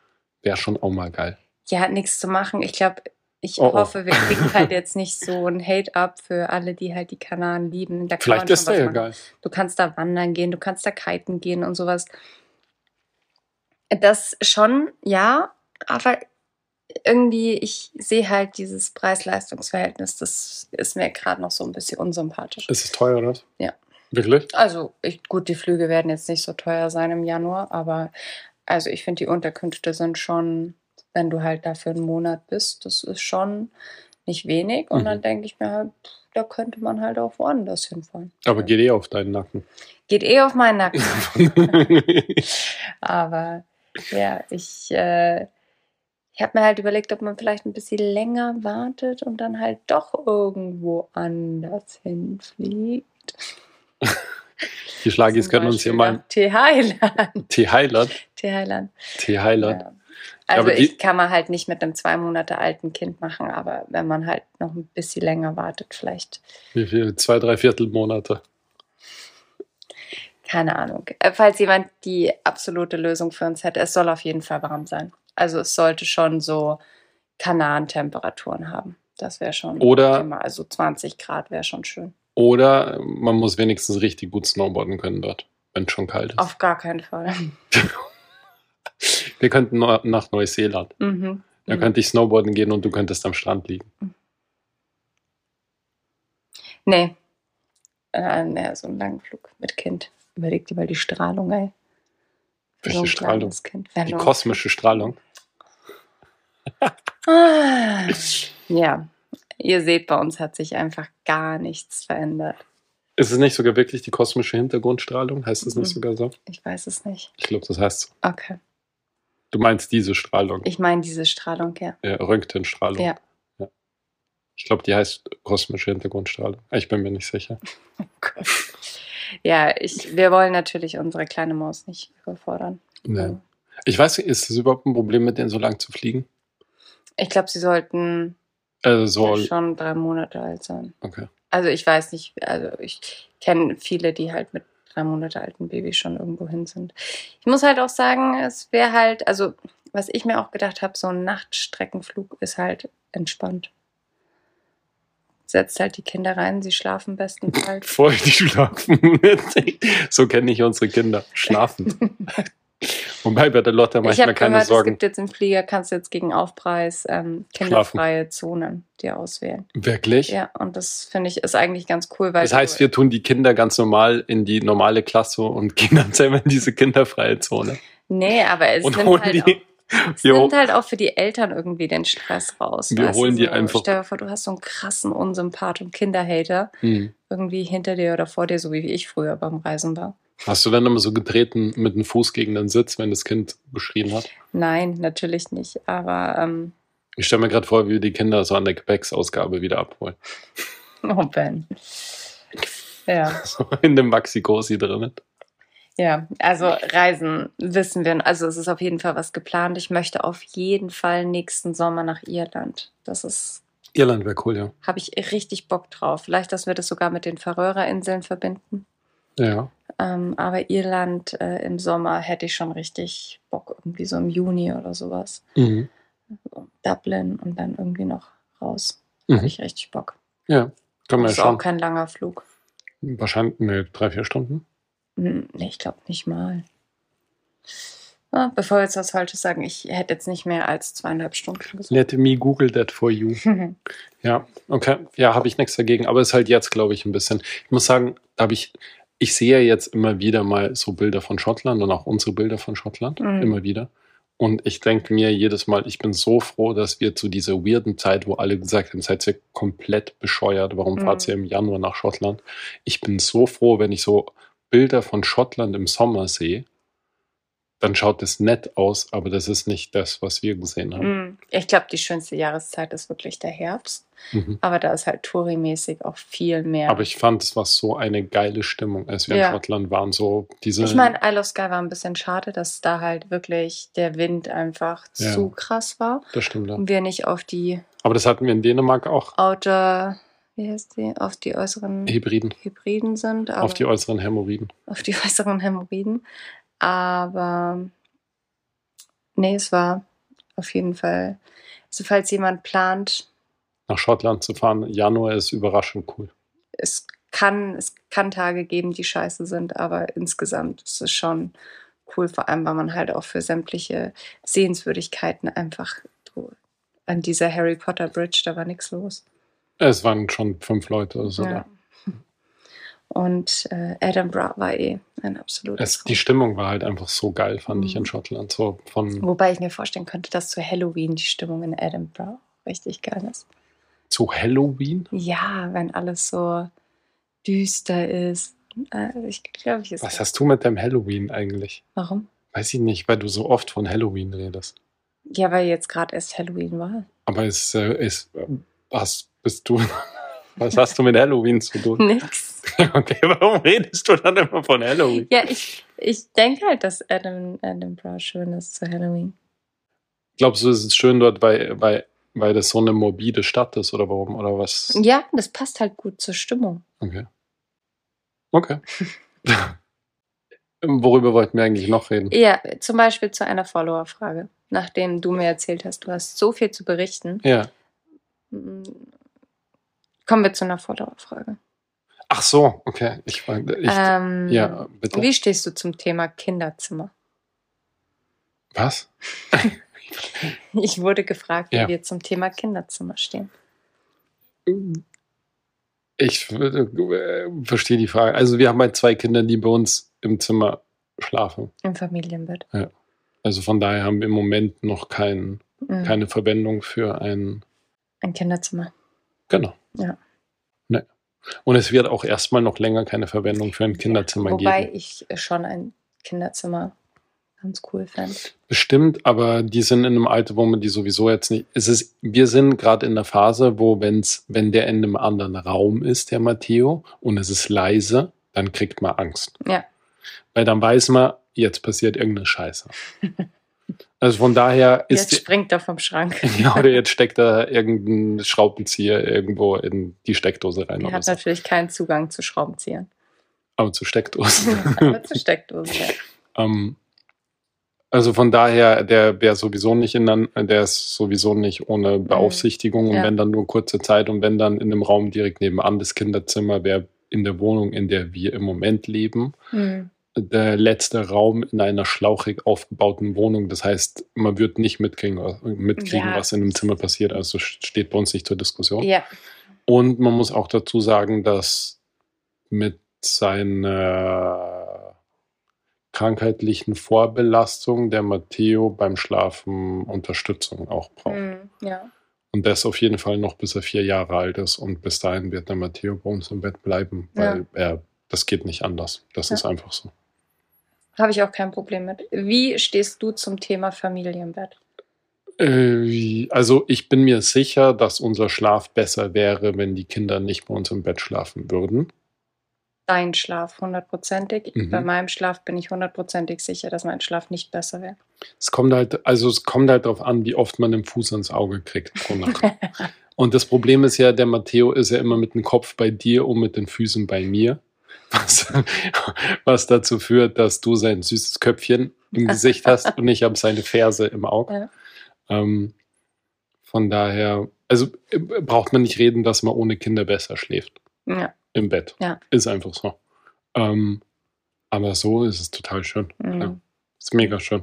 wäre schon auch mal geil. ja, hat nichts zu machen. Ich glaube, ich Oh, oh. hoffe, wir kriegen <laughs> halt jetzt nicht so ein Hate-up für alle, die halt die Kanaren lieben. Da Vielleicht ist der ja machen. geil. Du kannst da wandern gehen, du kannst da kiten gehen und sowas. Das schon, ja, aber irgendwie, ich sehe halt dieses Preis-Leistungs-Verhältnis, das ist mir gerade noch so ein bisschen unsympathisch. Ist es teuer, oder? Ja. Wirklich? Also, ich, gut, die Flüge werden jetzt nicht so teuer sein im Januar, aber also ich finde, die Unterkünfte sind schon, wenn du halt da für einen Monat bist, das ist schon nicht wenig. Und Mhm. dann denke ich mir halt, da könnte man halt auch woanders hinfahren. Aber geht eh auf deinen Nacken. Geht eh auf meinen Nacken. <laughs> <laughs> Aber ja, ich, äh, ich habe mir halt überlegt, ob man vielleicht ein bisschen länger wartet und dann halt doch irgendwo anders hinfliegt. Die Schlagis können uns hier mal nach T-Highland. <laughs> T-Highland. T-Highland. T-Highland. Ja. Also die- ich kann man halt nicht mit einem zwei Monate alten Kind machen, aber wenn man halt noch ein bisschen länger wartet, vielleicht, Wie viel? Zwei, drei Viertel Monate. Keine Ahnung. Äh, Falls jemand die absolute Lösung für uns hätte, es soll auf jeden Fall warm sein. Also es sollte schon so Kanaren-Temperaturen haben. Das wäre schon Oder- optimal. Also 20 Grad wäre schon schön. Oder man muss wenigstens richtig gut snowboarden können dort, wenn es schon kalt ist. Auf gar keinen Fall. <laughs> Wir könnten nach Neuseeland. Mhm. Da Mhm. könnte ich snowboarden gehen und du könntest am Strand liegen. Nee. Äh, nee, so einen langen Flug mit Kind. Überleg dir mal die Strahlung, ey. Welche ein Strahlung? Kind. Die du- kosmische Strahlung. Ah, Ja, ihr seht, bei uns hat sich einfach gar nichts verändert. Ist es nicht sogar wirklich die kosmische Hintergrundstrahlung? Heißt es nicht Mhm. sogar so? Ich weiß es nicht. Ich glaube, das heißt so. Okay. Du meinst diese Strahlung, Ich meine diese Strahlung, ja. ja, Röntgenstrahlung. Ja. Ja. Ich glaube, die heißt kosmische Hintergrundstrahlung. Ich bin mir nicht sicher. <laughs> Oh Gott. Ja, ich, wir wollen natürlich unsere kleine Maus nicht überfordern. Nee. Ich weiß nicht, ist es überhaupt ein Problem, mit denen so lang zu fliegen? Ich glaube, sie sollten Also so, schon drei Monate alt sein. okay. Also ich weiß nicht, also ich kenne viele, die halt mit drei Monate alten Babys schon irgendwo hin sind. Ich muss halt auch sagen, es wäre halt, also was ich mir auch gedacht habe, so ein Nachtstreckenflug ist halt entspannt. Setzt halt die Kinder rein, sie schlafen bestenfalls. <laughs> Voll die schlafen. <laughs> so kenne ich unsere Kinder. Schlafen. <laughs> Wobei bei der Lotta ich manchmal habe keine gehört, es Sorgen. gibt jetzt im Flieger, kannst du jetzt gegen Aufpreis ähm, kinderfreie Zonen dir auswählen. Wirklich? Ja, und das finde ich ist eigentlich ganz cool, weil Das heißt, wir tun die Kinder ganz normal in die normale Klasse und gehen dann selber in diese kinderfreie Zone. nee, aber es Und nimmt holen halt die. Es nimmt halt auch für die Eltern irgendwie den Stress raus. Wir weißt du, holen die so, einfach- Stell dir vor, du hast so einen krassen Unsympath und Kinderhater Hm. irgendwie hinter dir oder vor dir, so wie ich früher beim Reisen war. Hast du dann immer so getreten mit dem Fuß gegen den Sitz, wenn das Kind geschrien hat? Nein, natürlich nicht. Aber ähm, Ich stelle mir gerade vor, wie wir die Kinder so an der Gepäcksausgabe wieder abholen. Oh, Ben. Ja. <laughs> So in dem Maxi-Cosi drinnen. Ja, also Reisen wissen wir. Also es ist auf jeden Fall was geplant. Ich möchte auf jeden Fall nächsten Sommer nach Irland. Das ist, Irland wäre cool, ja. habe ich richtig Bock drauf. Vielleicht, dass wir das sogar mit den Färöerinseln verbinden. Ja. Ähm, aber Irland äh, im Sommer hätte ich schon richtig Bock, irgendwie so im Juni oder sowas. Mhm. So, Dublin und dann irgendwie noch raus. Mhm. Habe ich richtig Bock. Ja. Kann man Das ja ist auch kein langer Flug. Wahrscheinlich ne, drei, vier Stunden. Nee, ich glaube nicht mal. Ja, bevor wir jetzt was Falsches sagen, ich hätte jetzt nicht mehr als zweieinhalb Stunden gesagt. Let me Google that for you. <laughs> Ja, okay. Ja, habe ich nichts dagegen. Aber ist halt jetzt, glaube ich, ein bisschen. Ich muss sagen, da habe ich, ich sehe jetzt immer wieder mal so Bilder von Schottland und auch unsere Bilder von Schottland. Mhm. Immer wieder. Und ich denke mir jedes Mal, ich bin so froh, dass wir zu dieser weirden Zeit, wo alle gesagt haben, seid ihr komplett bescheuert, warum Mhm. fahrt ihr im Januar nach Schottland? Ich bin so froh, wenn ich so Bilder von Schottland im Sommer sehe, dann schaut es nett aus, aber das ist nicht das, was wir gesehen haben. Hm, Ich glaube, die schönste Jahreszeit ist wirklich der Herbst. Mhm. Aber da ist halt Touri-mäßig auch viel mehr. Aber ich fand, es war so eine geile Stimmung, als wir Ja. in Schottland waren. So diese. Ich meine, Isle of Skye war ein bisschen schade, dass da halt wirklich der Wind einfach Ja. zu krass war das stimmt. Ja. und wir nicht auf die Aber das hatten wir in Dänemark auch. Outer, wie heißt die, auf die äußeren Hybriden. Hybriden sind. Aber Auf die äußeren Hämorrhoiden. auf die <laughs> äußeren Hämorrhoiden. Aber nee, es war auf jeden Fall, also falls jemand plant, Nach Schottland zu fahren. Januar ist überraschend cool. es kann, es kann Tage geben, die scheiße sind, aber insgesamt ist es schon cool, vor allem, weil man halt auch für sämtliche Sehenswürdigkeiten einfach an dieser Harry Potter Bridge, da war nichts los. Es waren schon fünf Leute oder so. ja. da. Und äh, Edinburgh war eh ein absolutes Es, die Stimmung war halt einfach so geil, fand ich Mhm. in Schottland. So von Wobei ich mir vorstellen könnte, dass zu Halloween die Stimmung in Edinburgh richtig geil ist. zu Halloween. Ja, wenn alles so düster ist. Äh, ich glaube, ich ist. Was hast du mit deinem Halloween eigentlich? Warum? Weiß ich nicht, weil du so oft von Halloween redest. Ja, weil jetzt gerade erst Halloween war. Aber es äh, ist. äh, Was bist du? <laughs> Was hast du mit Halloween zu tun? Nix. <laughs> Okay, warum redest du dann immer von Halloween? Ja, ich, ich denke halt, dass Adam, Edinburgh schön ist zu Halloween. Glaubst du, es ist schön dort, weil, weil, weil das so eine morbide Stadt ist oder warum? Oder was? Ja, das passt halt gut zur Stimmung. Okay. Okay. <laughs> Worüber wollten wir eigentlich noch reden? Ja, zum Beispiel zu einer Follower-Frage. Nachdem du mir erzählt hast, du hast so viel zu berichten, Ja. Mm, kommen wir zu einer Follower-Frage. Ach so, okay. Ich, ich, Ähm, ja, bitte. Wie stehst du zum Thema Kinderzimmer? Was? <laughs> Ich wurde gefragt, wie Ja. wir zum Thema Kinderzimmer stehen. Ich äh, verstehe die Frage. Also wir haben halt zwei Kinder, die bei uns im Zimmer schlafen. Im Familienbett. Also von daher haben wir im Moment noch kein, Mhm. keine Verwendung für ein, Ein Kinderzimmer. genau. Ja. Ne. Und es wird auch erstmal noch länger keine Verwendung für ein Kinderzimmer Wobei geben. ich schon ein Kinderzimmer ganz cool fände. Bestimmt, aber die sind in einem Alter, wo man die sowieso jetzt nicht. Es ist, wir sind gerade in der Phase, wo, wenn's, wenn der in einem anderen Raum ist, der Matteo, und es ist leise, dann kriegt man Angst. Ja. Weil dann weiß man, jetzt passiert irgendeine Scheiße. <laughs> Also von daher ist. Jetzt springt er vom Schrank. <laughs> ja, oder jetzt steckt da irgendein Schraubenzieher irgendwo in die Steckdose rein Er hat so. natürlich keinen Zugang zu Schraubenziehern. Aber zu Steckdosen. <laughs> Aber zur Steckdose. ja. <laughs> Ähm, also von daher, der wäre sowieso nicht in dann, der ist sowieso nicht ohne Beaufsichtigung und Ja. wenn dann nur kurze Zeit und wenn dann in dem Raum direkt nebenan das Kinderzimmer wäre in der Wohnung, in der wir im Moment leben, Hm. Der letzte Raum in einer schlauchig aufgebauten Wohnung. Das heißt, man wird nicht mitkriegen, was, mitkriegen, Ja. was in dem Zimmer passiert. Also steht bei uns nicht zur Diskussion. Ja, Und man muss auch dazu sagen, dass mit seiner krankheitlichen Vorbelastung der Matteo beim Schlafen Unterstützung auch braucht. hm. ja. Und das auf jeden Fall noch bis er vier Jahre alt ist. Und bis dahin wird der Matteo bei uns im Bett bleiben, weil er, das geht nicht anders. Das Ja. ist einfach so. Habe ich auch kein Problem mit. Wie stehst du zum Thema Familienbett? Äh, also ich bin mir sicher, dass unser Schlaf besser wäre, wenn die Kinder nicht bei uns im Bett schlafen würden. Dein Schlaf hundertprozentig. Mhm. Bei meinem Schlaf bin ich hundertprozentig sicher, dass mein Schlaf nicht besser wäre. Es kommt halt, also es kommt halt darauf an, wie oft man den Fuß ans Auge kriegt pro Nacht. <laughs> Und das Problem ist ja, der Matteo ist ja immer mit dem Kopf bei dir und mit den Füßen bei mir. Was, was dazu führt, dass du sein süßes Köpfchen im Gesicht hast und ich habe seine Ferse im Auge. Ja. Ähm, von daher, also äh, braucht man nicht reden, dass man ohne Kinder besser schläft Ja. im Bett. Ja. Ist einfach so. Ähm, aber so ist es total schön. Mhm. Ja. Ist mega schön.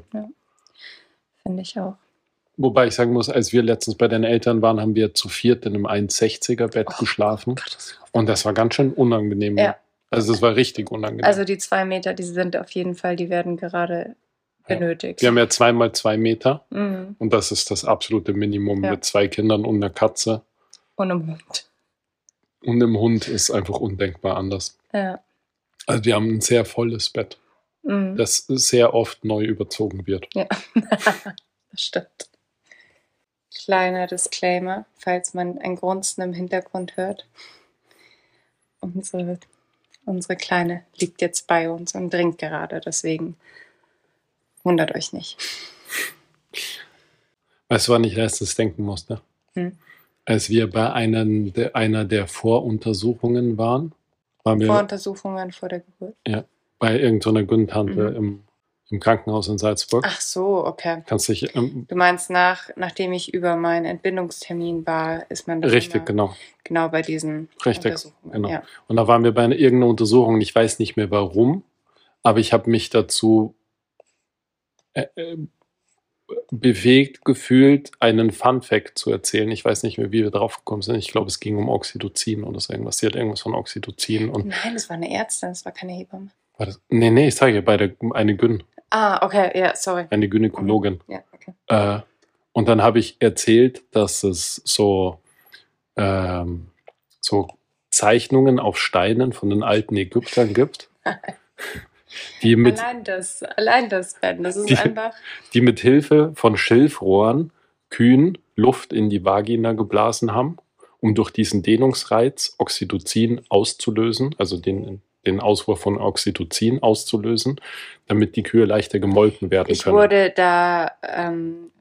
Finde ich auch. Wobei ich sagen muss, als wir letztens bei deinen Eltern waren, haben wir zu viert in einem 1,60er Bett Oh, geschlafen. Gott, das- Und das war ganz schön unangenehm. Ja. Also das war richtig unangenehm. Also die zwei Meter, die sind auf jeden Fall, die werden gerade Ja. benötigt. wir haben ja zweimal zwei Meter Mhm. und das ist das absolute Minimum Ja. mit zwei Kindern und einer Katze. Und im Hund. Und einem Hund ist einfach undenkbar anders. Ja. Also wir haben ein sehr volles Bett, Mhm. das sehr oft neu überzogen wird. Ja, <laughs> das stimmt. Kleiner Disclaimer, falls man ein Grunzen im Hintergrund hört. Unsere, unsere Kleine liegt jetzt bei uns und trinkt gerade, deswegen wundert euch nicht. Weißt du, wann ich letztens denken musste? Hm. Als wir bei einer der, einer der Voruntersuchungen waren, waren wir Voruntersuchungen vor der Geburt. bei irgendeiner Güntante Mhm. im, im Krankenhaus in Salzburg. Ach so, okay. Kannst dich ähm, Du meinst, nach, nachdem ich über meinen Entbindungstermin war, ist man richtig, genau. genau bei diesen Richtig, Untersuchungen. genau. Ja. Und da waren wir bei einer, irgendeiner Untersuchung, ich weiß nicht mehr warum, aber ich habe mich dazu äh, äh, bewegt gefühlt, einen Fun Fact zu erzählen. Ich weiß nicht mehr, wie wir drauf gekommen sind. Ich glaube, es ging um Oxytocin oder so irgendwas. Sie hat irgendwas von Oxytocin und Nein, das war eine Ärztin, das war keine Hebamme. war das? Nee, nee, ich sage ja bei der eine Gyn, Ah, okay, ja, sorry. eine Gynäkologin. Ja, okay. Äh, und dann habe ich erzählt, dass es so, ähm, so Zeichnungen auf Steinen von den alten Ägyptern gibt, <laughs> die mit, allein das, allein das, Ben, das ist Die- einfach. die mit Hilfe von Schilfrohren Kühen Luft in die Vagina geblasen haben, um durch diesen Dehnungsreiz Oxytocin auszulösen, also den, den Auswurf von Oxytocin auszulösen, damit die Kühe leichter gemolken werden Ich können. wurde da, ähm,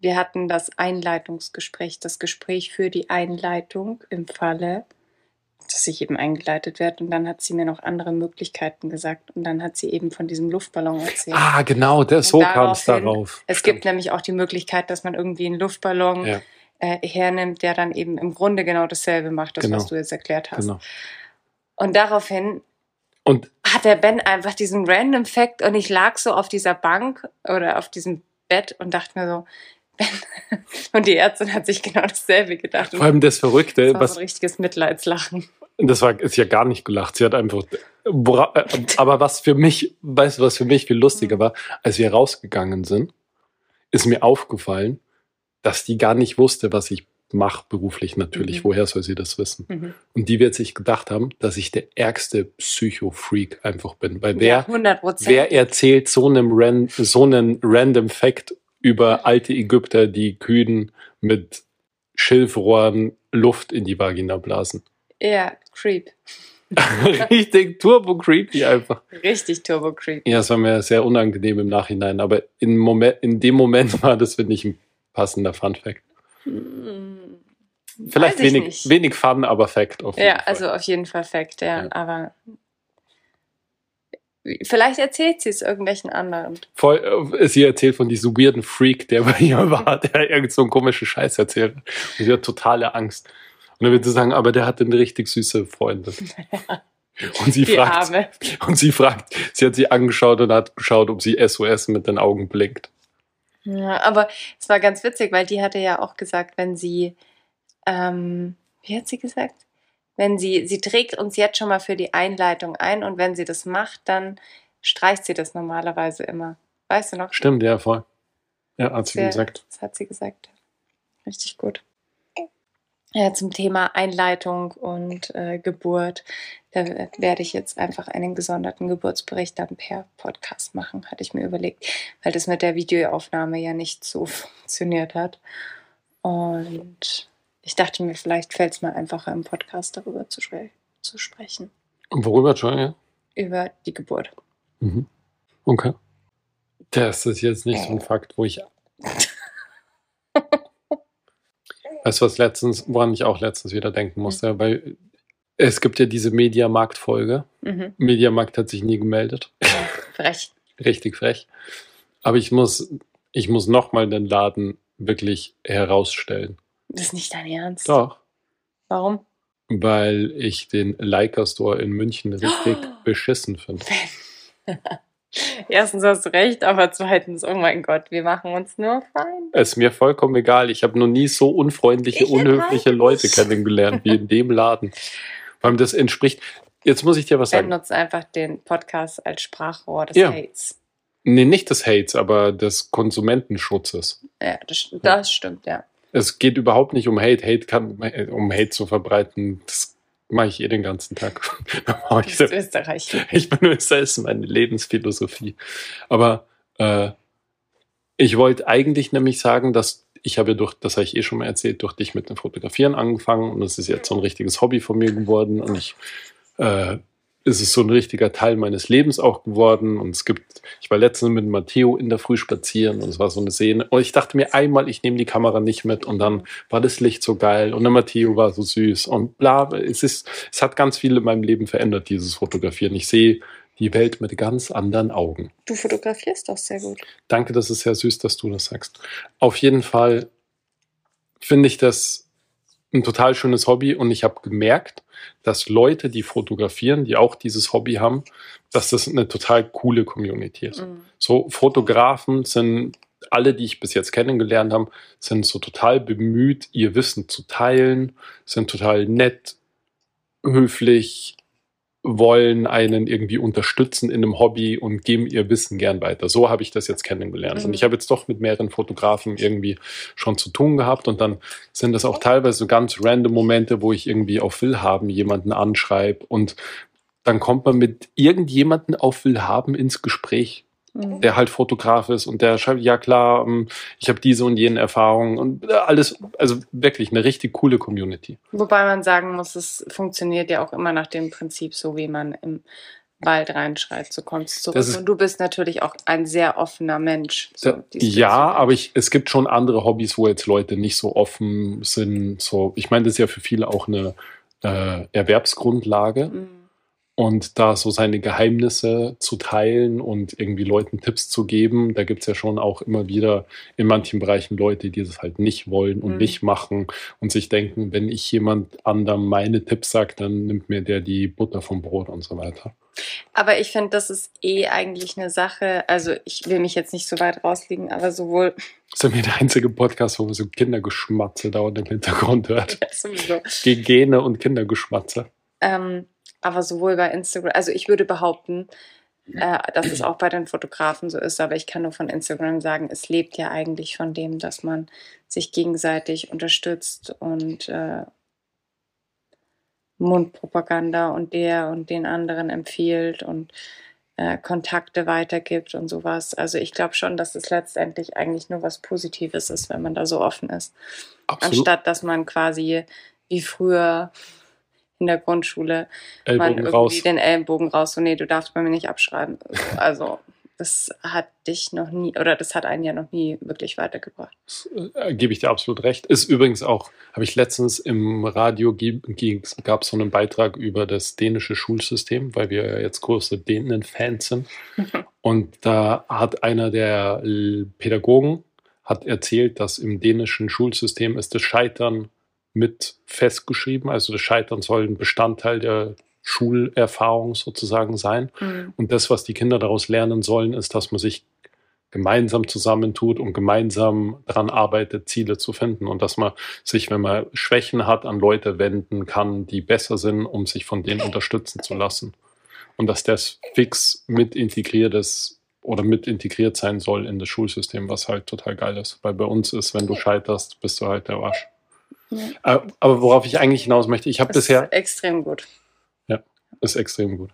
wir hatten das Einleitungsgespräch, das Gespräch für die Einleitung im Falle, dass ich eben eingeleitet werde. Und dann hat sie mir noch andere Möglichkeiten gesagt. Und dann hat sie eben von diesem Luftballon erzählt. ah, genau, der, so kam es darauf. Es gibt nämlich auch die Möglichkeit, dass man irgendwie einen Luftballon Ja. äh, hernimmt, der dann eben im Grunde genau dasselbe macht, das, Genau. was du jetzt erklärt hast. Genau. Und daraufhin Und hat der Ben einfach diesen random Fact und ich lag so auf dieser Bank oder auf diesem Bett und dachte mir so, Ben. <laughs> Und die Ärztin hat sich genau dasselbe gedacht. Vor allem das Verrückte, das war was, so ein richtiges Mitleidslachen. Das war ist ja gar nicht gelacht. Sie hat einfach. Äh, Aber was für mich, weißt du, was für mich viel lustiger Mhm. war, als wir rausgegangen sind, ist mir aufgefallen, dass die gar nicht wusste, was ich mache beruflich natürlich. Mhm. Woher soll sie das wissen? Mhm. Und die wird sich gedacht haben, dass ich der ärgste Psycho-Freak einfach bin. Weil wer, ja, 100 Prozent. wer erzählt so einem ran, so einen random Fact über alte Ägypter, die Kühen mit Schilfrohren Luft in die Vagina blasen? Ja, Creep. <laughs> Richtig turbo creepy einfach. Richtig Turbo Creep. Ja, es war mir sehr unangenehm im Nachhinein, aber in, Moment, in dem Moment <laughs> war das, finde ich, ein passender Fun Fact. Hm, Vielleicht wenig, nicht. wenig Fun, aber Fact auf jeden Ja, Fall. also auf jeden Fall Fact, ja. Ja. Aber vielleicht erzählt sie es irgendwelchen anderen. Voll, äh, sie erzählt von diesem weirden Freak, der bei ihr <laughs> war, der irgend so einen komischen Scheiß erzählt. Und sie hat totale Angst. Und dann wird sie sagen, aber der hat eine richtig süße Freundin. <laughs> Und sie Die fragt, Arme. und sie fragt, sie hat sie angeschaut und hat geschaut, ob sie SOS mit den Augen blinkt. Ja, aber es war ganz witzig, weil die hatte ja auch gesagt, wenn sie, ähm, wie hat sie gesagt? Wenn sie, sie trägt uns jetzt schon mal für die Einleitung ein und wenn sie das macht, dann streicht sie das normalerweise immer. Weißt du noch? Stimmt, ja, voll. Ja, hat sie Sehr- gesagt. Das hat sie gesagt. Richtig gut. ja, zum Thema Einleitung und äh, Geburt. Da werde ich jetzt einfach einen gesonderten Geburtsbericht dann per Podcast machen, hatte ich mir überlegt, weil das mit der Videoaufnahme ja nicht so <laughs> funktioniert hat. Und ich dachte mir, vielleicht fällt es mir einfacher im Podcast darüber zu, zu sprechen. Worüber, schon, Über die Geburt. Mhm. Okay. Das ist jetzt nicht so ein Fakt, wo ich. weißt du, was letztens, woran ich auch letztens wieder denken musste, mhm. weil es gibt ja diese Mediamarkt-Folge. Mhm. Mediamarkt hat sich nie gemeldet. frech. <laughs> Richtig frech. Aber ich muss, ich muss nochmal den Laden wirklich herausstellen. Das ist nicht dein Ernst. Doch. Warum? Weil ich den Leica Store in München <gasps> richtig oh. beschissen finde. <laughs> Erstens hast du recht, aber zweitens, oh mein Gott, wir machen uns nur fein. Es ist mir vollkommen egal. Ich habe noch nie so unfreundliche, ich unhöfliche Leute kennengelernt wie in dem Laden. Vor allem das entspricht. Jetzt muss ich dir was sagen. Er nutzt einfach den Podcast als Sprachrohr des ja. Hates. Nee, nicht des Hates, aber des Konsumentenschutzes. Ja, das, das stimmt, ja. Es geht überhaupt nicht um Hate. Hate kann, um Hate zu verbreiten, das mache ich eh den ganzen Tag. <laughs> du bist Österreich. Ich bin Österreich, das ist meine Lebensphilosophie. Aber äh, ich wollte eigentlich nämlich sagen, dass ich habe durch, das habe ich eh schon mal erzählt, durch dich mit dem Fotografieren angefangen und das ist jetzt so ein richtiges Hobby von mir geworden und ich äh, ist es so ein richtiger Teil meines Lebens auch geworden. Und es gibt, ich war letztens mit Matteo in der Früh spazieren und es war so eine Szene. Und ich dachte mir einmal, ich nehme die Kamera nicht mit und dann war das Licht so geil und der Matteo war so süß und bla. Es ist, es hat ganz viel in meinem Leben verändert, dieses Fotografieren. Ich sehe die Welt mit ganz anderen Augen. Du fotografierst doch sehr gut. Danke, das ist sehr süß, dass du das sagst. Auf jeden Fall finde ich das ein total schönes Hobby und ich habe gemerkt, dass Leute, die fotografieren, die auch dieses Hobby haben, dass das eine total coole Community ist. Mhm. So Fotografen sind alle, die ich bis jetzt kennengelernt habe, sind so total bemüht, ihr Wissen zu teilen, sind total nett, höflich, wollen einen irgendwie unterstützen in einem Hobby und geben ihr Wissen gern weiter. So habe ich das jetzt kennengelernt. Mhm. Und ich habe jetzt doch mit mehreren Fotografen irgendwie schon zu tun gehabt und dann sind das auch teilweise so ganz random Momente, wo ich irgendwie auf Willhaben jemanden anschreibe und dann kommt man mit irgendjemanden auf Willhaben ins Gespräch Mhm. der halt Fotograf ist und der schreibt, ja klar, ähm, ich habe diese und jene Erfahrungen und äh, alles, also wirklich eine richtig coole Community. Wobei man sagen muss, es funktioniert ja auch immer nach dem Prinzip, so wie man im Wald reinschreit, so kommst du zurück. Ist, und du bist natürlich auch ein sehr offener Mensch. So, da, ja, aber ich, es gibt schon andere Hobbys, wo jetzt Leute nicht so offen sind. So, ich meine, das ist ja für viele auch eine äh, Erwerbsgrundlage. Mhm und da so seine Geheimnisse zu teilen und irgendwie Leuten Tipps zu geben. Da gibt es ja schon auch immer wieder in manchen Bereichen Leute, die das halt nicht wollen und mhm. nicht machen und sich denken, wenn ich jemand anderem meine Tipps sage, dann nimmt mir der die Butter vom Brot und so weiter. Aber ich finde, das ist eh eigentlich eine Sache, also ich will mich jetzt nicht so weit rausliegen, aber sowohl. Das <laughs> ist ja mir der einzige Podcast, wo man so Kindergeschmatze dauernd im Hintergrund hört. Ja, sowieso. Gene und Kindergeschmatze. Ähm, aber sowohl bei Instagram, also ich würde behaupten, äh, dass es auch bei den Fotografen so ist, aber ich kann nur von Instagram sagen, es lebt ja eigentlich von dem, dass man sich gegenseitig unterstützt und äh, Mundpropaganda und der und den anderen empfiehlt und äh, Kontakte weitergibt und sowas. Also ich glaube schon, dass es letztendlich eigentlich nur was Positives ist, wenn man da so offen ist. Absolut. Anstatt dass man quasi wie früher in der Grundschule Ellbogen man irgendwie raus. den Ellenbogen raus, so nee, du darfst bei mir nicht abschreiben. <laughs> Also das hat dich noch nie, oder das hat einen ja noch nie wirklich weitergebracht. Das, äh, gebe ich dir absolut recht. Ist übrigens auch, habe ich letztens im Radio gab es so einen Beitrag über das dänische Schulsystem, weil wir ja jetzt große Dänen-Fans sind. <laughs> Und da hat einer der Pädagogen hat erzählt, dass im dänischen Schulsystem ist das Scheitern mit festgeschrieben. Also das Scheitern soll ein Bestandteil der Schulerfahrung sozusagen sein. Mhm. Und das, was die Kinder daraus lernen sollen, ist, dass man sich gemeinsam zusammentut und gemeinsam daran arbeitet, Ziele zu finden und dass man sich, wenn man Schwächen hat, an Leute wenden kann, die besser sind, um sich von denen unterstützen zu lassen. Und dass das fix mit integriert ist oder mit integriert sein soll in das Schulsystem, was halt total geil ist. Weil bei uns ist, wenn du scheiterst, bist du halt der Wasch. Äh, Aber worauf ich eigentlich hinaus möchte, ich habe bisher, ist extrem gut. ist extrem gut.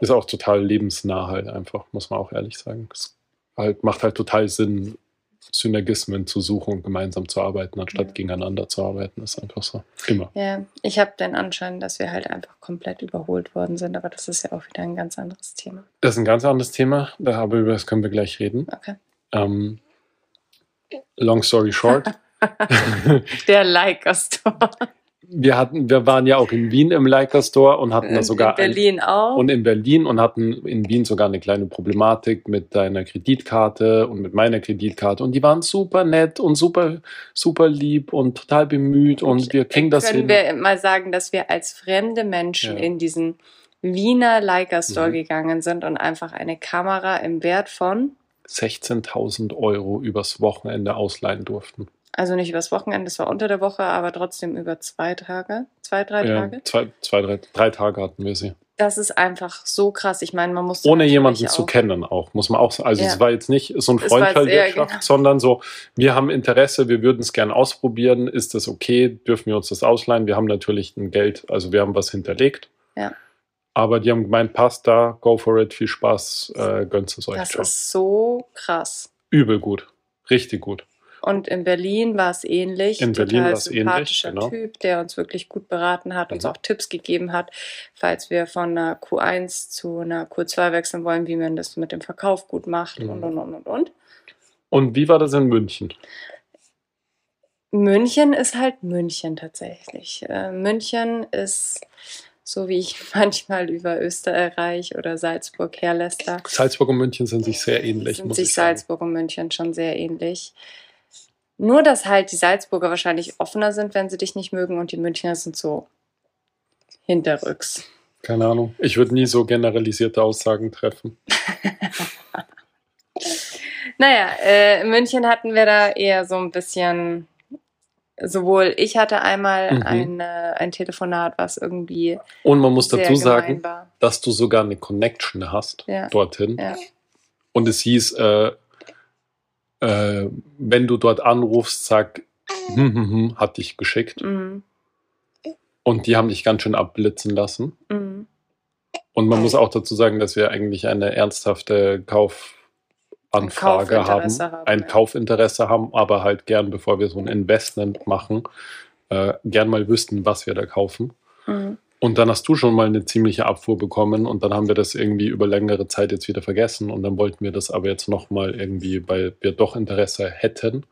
Ist auch total lebensnah halt einfach, muss man auch ehrlich sagen. Es halt, macht halt total Sinn, Synergismen zu suchen und gemeinsam zu arbeiten, anstatt Ja. gegeneinander zu arbeiten. Ist einfach so. Immer. Ja, ich habe den Anschein, dass wir halt einfach komplett überholt worden sind, aber das ist ja auch wieder ein ganz anderes Thema. Das ist ein ganz anderes Thema, aber über das können wir gleich reden. Okay. Ähm, long story short. <laughs> Der Leica Store. wir hatten, wir waren ja auch in Wien im Leica Store und hatten da sogar in Berlin auch. Ein, und in Berlin und hatten in Wien sogar eine kleine Problematik mit deiner Kreditkarte und mit meiner Kreditkarte und die waren super nett und super super lieb und total bemüht und wir kriegen das können hin. wir mal sagen, dass wir als fremde Menschen Ja. in diesen Wiener Leica Store Mhm. gegangen sind und einfach eine Kamera im Wert von, 16.000 Euro übers Wochenende ausleihen durften. Also nicht übers Wochenende, das war unter der Woche, aber trotzdem über zwei Tage, zwei, drei Ja, Tage. zwei, zwei drei, drei Tage hatten wir sie. Das ist einfach so krass. Ich meine, man muss Ohne jemanden zu kennen auch, muss man auch sagen. Also Ja. es war jetzt nicht so ein Freundschaftswirtschaft, genau. sondern so, wir haben Interesse, wir würden es gerne ausprobieren. Ist das okay? Dürfen wir uns das ausleihen? Wir haben natürlich ein Geld, also wir haben was hinterlegt. Ja. Aber die haben gemeint, passt da, go for it, viel Spaß, äh, gönnt es euch. Das Ciao. ist so krass. Übel gut. Richtig gut. Und in Berlin war es ähnlich. In Berlin war es ähnlich, sympathischer genau. Typ, der uns wirklich gut beraten hat, uns Mhm. auch Tipps gegeben hat, falls wir von einer Q1 zu einer Q2 wechseln wollen, wie man das mit dem Verkauf gut macht Mhm. und und und und und. Und wie war das in München? München ist halt München tatsächlich. Äh, München ist so wie ich <laughs> manchmal über Österreich oder Salzburg herläster. Salzburg und München sind sich sehr ähnlich, sind muss sich ich sagen. Salzburg und München schon sehr ähnlich. Nur, dass halt die Salzburger wahrscheinlich offener sind, wenn sie dich nicht mögen, und die Münchner sind so hinterrücks. Keine Ahnung. Ich würde nie so generalisierte Aussagen treffen. <laughs> Naja, äh, in München hatten wir da eher so ein bisschen, sowohl ich hatte einmal Mhm. ein, äh, ein Telefonat, was irgendwie Und man muss dazu sagen, dass du sogar eine Connection hast Ja. dorthin. Ja. Und es hieß, äh, äh, wenn du dort anrufst, sag, hm, hm, hm, hat dich geschickt. Mhm. Und die haben dich ganz schön abblitzen lassen. Mhm. Und man muss auch dazu sagen, dass wir eigentlich eine ernsthafte Kaufanfrage haben, Kaufinteresse haben, ein ja. Kaufinteresse haben, aber halt gern, bevor wir so ein Investment machen, äh, gern mal wüssten, was wir da kaufen. Mhm. Und dann hast du schon mal eine ziemliche Abfuhr bekommen und dann haben wir das irgendwie über längere Zeit jetzt wieder vergessen und dann wollten wir das aber jetzt nochmal irgendwie, weil wir doch Interesse hätten,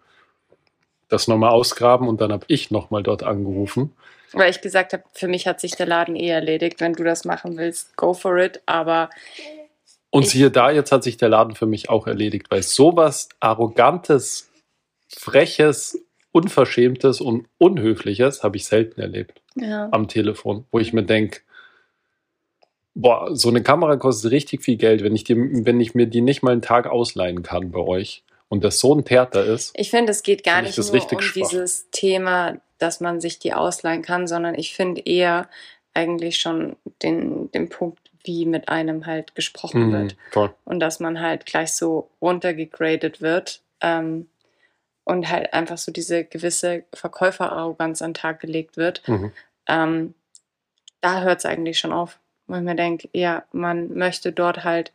das nochmal ausgraben und dann habe ich nochmal dort angerufen. Weil ich gesagt habe, für mich hat sich der Laden eh erledigt. Wenn du das machen willst, go for it. Aber Und siehe da, jetzt hat sich der Laden für mich auch erledigt, weil sowas Arrogantes, Freches, Unverschämtes und Unhöfliches habe ich selten erlebt ja, am Telefon, wo ich mir denke, boah, so eine Kamera kostet richtig viel Geld, wenn ich, die, wenn ich mir die nicht mal einen Tag ausleihen kann bei euch und das so ein Theater ist. ich finde, es geht gar nicht nur richtig um schwach. dieses Thema, dass man sich die ausleihen kann, sondern ich finde eher eigentlich schon den, den Punkt, wie mit einem halt gesprochen Mhm, wird. voll. und dass man halt gleich so runtergegradet wird ähm, und halt einfach so diese gewisse Verkäuferarroganz an den Tag gelegt wird. Mhm. Ähm, da hört es eigentlich schon auf, wo ich mir denke, ja, man möchte dort halt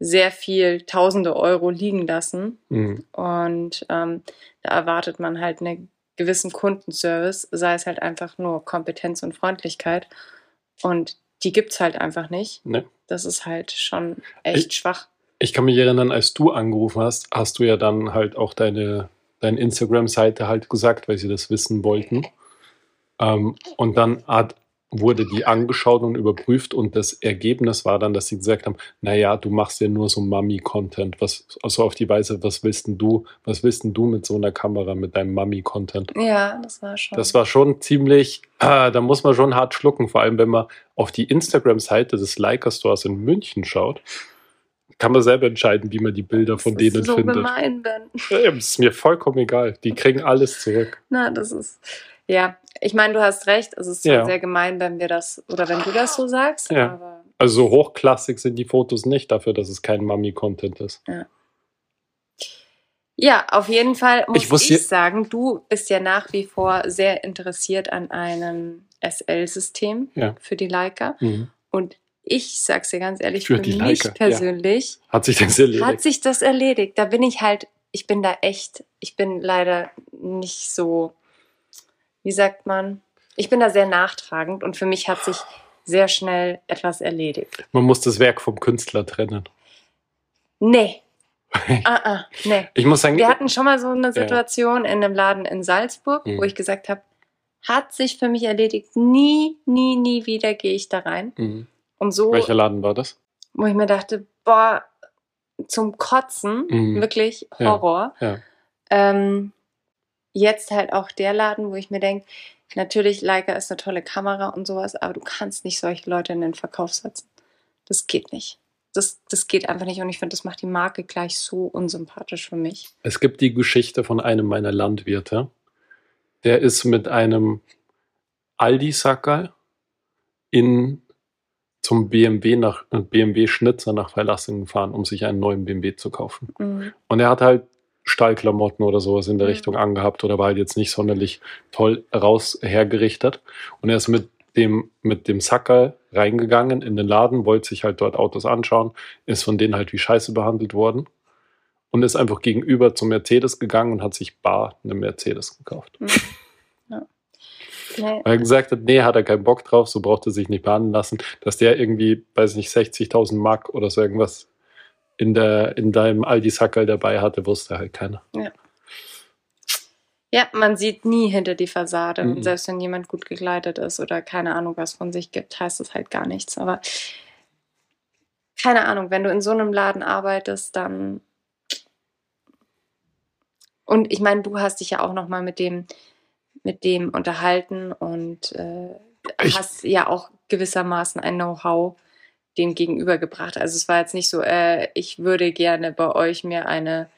sehr viel tausende Euro liegen lassen Mhm. und ähm, da erwartet man halt einen gewissen Kundenservice, sei es halt einfach nur Kompetenz und Freundlichkeit und die gibt es halt einfach nicht. Ne. Das ist halt schon echt schwach. Ich kann mich erinnern, als du angerufen hast, hast du ja dann halt auch deine, deine Instagram-Seite halt gesagt, weil sie das wissen wollten. Ähm, und dann hat, wurde die angeschaut und überprüft und das Ergebnis war dann, dass sie gesagt haben, naja, du machst ja nur so Mummy-Content. Was, also auf die Weise, was willst denn du, was willst denn du mit so einer Kamera, mit deinem Mummy-Content? Ja, das war schon. Das war schon ziemlich, ah, da muss man schon hart schlucken, vor allem wenn man auf die Instagram-Seite des Leica Stores in München schaut. Kann man selber entscheiden, wie man die Bilder von Das ist denen so findet. gemein, Ben. Ja, Das ist mir vollkommen egal. Die kriegen alles zurück. Na, das ist. Ja, ich meine, du hast recht. Es ist Ja. sehr gemein, wenn wir das oder wenn du das so sagst, Ja. Also so hochklassig sind die Fotos nicht dafür, dass es kein Mummy-Content ist. Ja, auf jeden Fall muss Ich ich, sagen, du bist ja nach wie vor sehr interessiert an einem SL-System Ja. für die Leica. Mhm. Und ich sag's dir ganz ehrlich, Für für, mich ja. persönlich Hat sich das erledigt? hat sich das erledigt. Da bin ich halt, ich bin da echt, ich bin leider nicht so, wie sagt man, ich bin da sehr nachtragend und für mich hat sich sehr schnell etwas erledigt. Man muss das Werk vom Künstler trennen. Nee. <laughs> Ah, ah, nee. Ich muss sagen, Wir hatten schon mal so eine Situation in einem Laden in Salzburg, Mhm. wo ich gesagt habe, hat sich für mich erledigt. Nie, nie, nie wieder gehe ich da rein. Mhm. Und so, welcher Laden war das? wo ich mir dachte, boah, zum Kotzen, Mhm. wirklich Ja, Horror. ja. Ähm, jetzt halt auch der Laden, wo ich mir denke, natürlich, Leica ist eine tolle Kamera und sowas, aber du kannst nicht solche Leute in den Verkauf setzen. Das geht nicht. Das, das geht einfach nicht und ich finde, das macht die Marke gleich so unsympathisch für mich. Es gibt die Geschichte von einem meiner Landwirte. Der ist mit einem Aldi-Sackerl in zum BMW nach äh, BMW Schnitzer nach Verlassing gefahren, um sich einen neuen BMW zu kaufen. Mhm. Und er hat halt Stallklamotten oder sowas in der Mhm. Richtung angehabt oder war halt jetzt nicht sonderlich toll raus hergerichtet. Und er ist mit dem, mit dem Sackerl reingegangen in den Laden, wollte sich halt dort Autos anschauen, ist von denen halt wie Scheiße behandelt worden und ist einfach gegenüber zum Mercedes gegangen und hat sich bar eine Mercedes gekauft. Mhm. Ja. Nee. Weil er gesagt hat, nee, hat er keinen Bock drauf, so braucht er sich nicht behandeln lassen, dass der irgendwie, weiß nicht, 60.000 Mark oder so irgendwas in, der, in deinem Aldi-Sackerl dabei hatte, wusste halt keiner. Ja, man sieht nie hinter die Fassade. Mhm. Selbst wenn jemand gut gekleidet ist oder keine Ahnung was von sich gibt, heißt das halt gar nichts. Aber keine Ahnung, wenn du in so einem Laden arbeitest, dann. Und ich meine, du hast dich ja auch noch mal mit dem, mit dem unterhalten und äh, hast ja auch gewissermaßen ein Know-how dem gegenübergebracht. Also es war jetzt nicht so, äh, ich würde gerne bei euch mir eine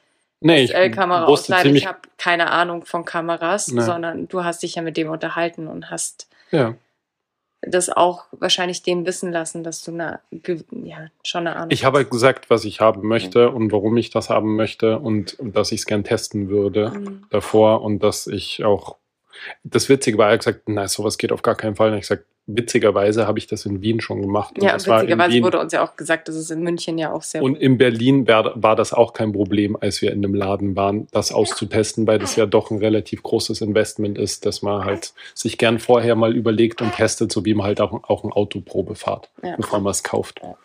Nee, SL-Kamera ausleihen. Ich habe keine Ahnung von Kameras, Nee. sondern du hast dich ja mit dem unterhalten und hast ja. das auch wahrscheinlich dem wissen lassen, dass du eine, ja, schon eine Ahnung Ich habe hast. halt gesagt, was ich haben möchte und warum ich das haben möchte und dass ich es gern testen würde Mhm. davor und dass ich auch. Das Witzige war, er hat gesagt, nein, sowas geht auf gar keinen Fall. Und ich gesagt, witzigerweise habe ich das in Wien schon gemacht. Und Ja, witzigerweise wurde uns ja auch gesagt, dass es in München ja auch sehr Und in Berlin war, war das auch kein Problem, als wir in dem Laden waren, das auszutesten, weil das ja doch ein relativ großes Investment ist, dass man halt sich gern vorher mal überlegt und testet, so wie man halt auch, auch ein Autoprobe fahrt, Ja. bevor man es kauft. Ja.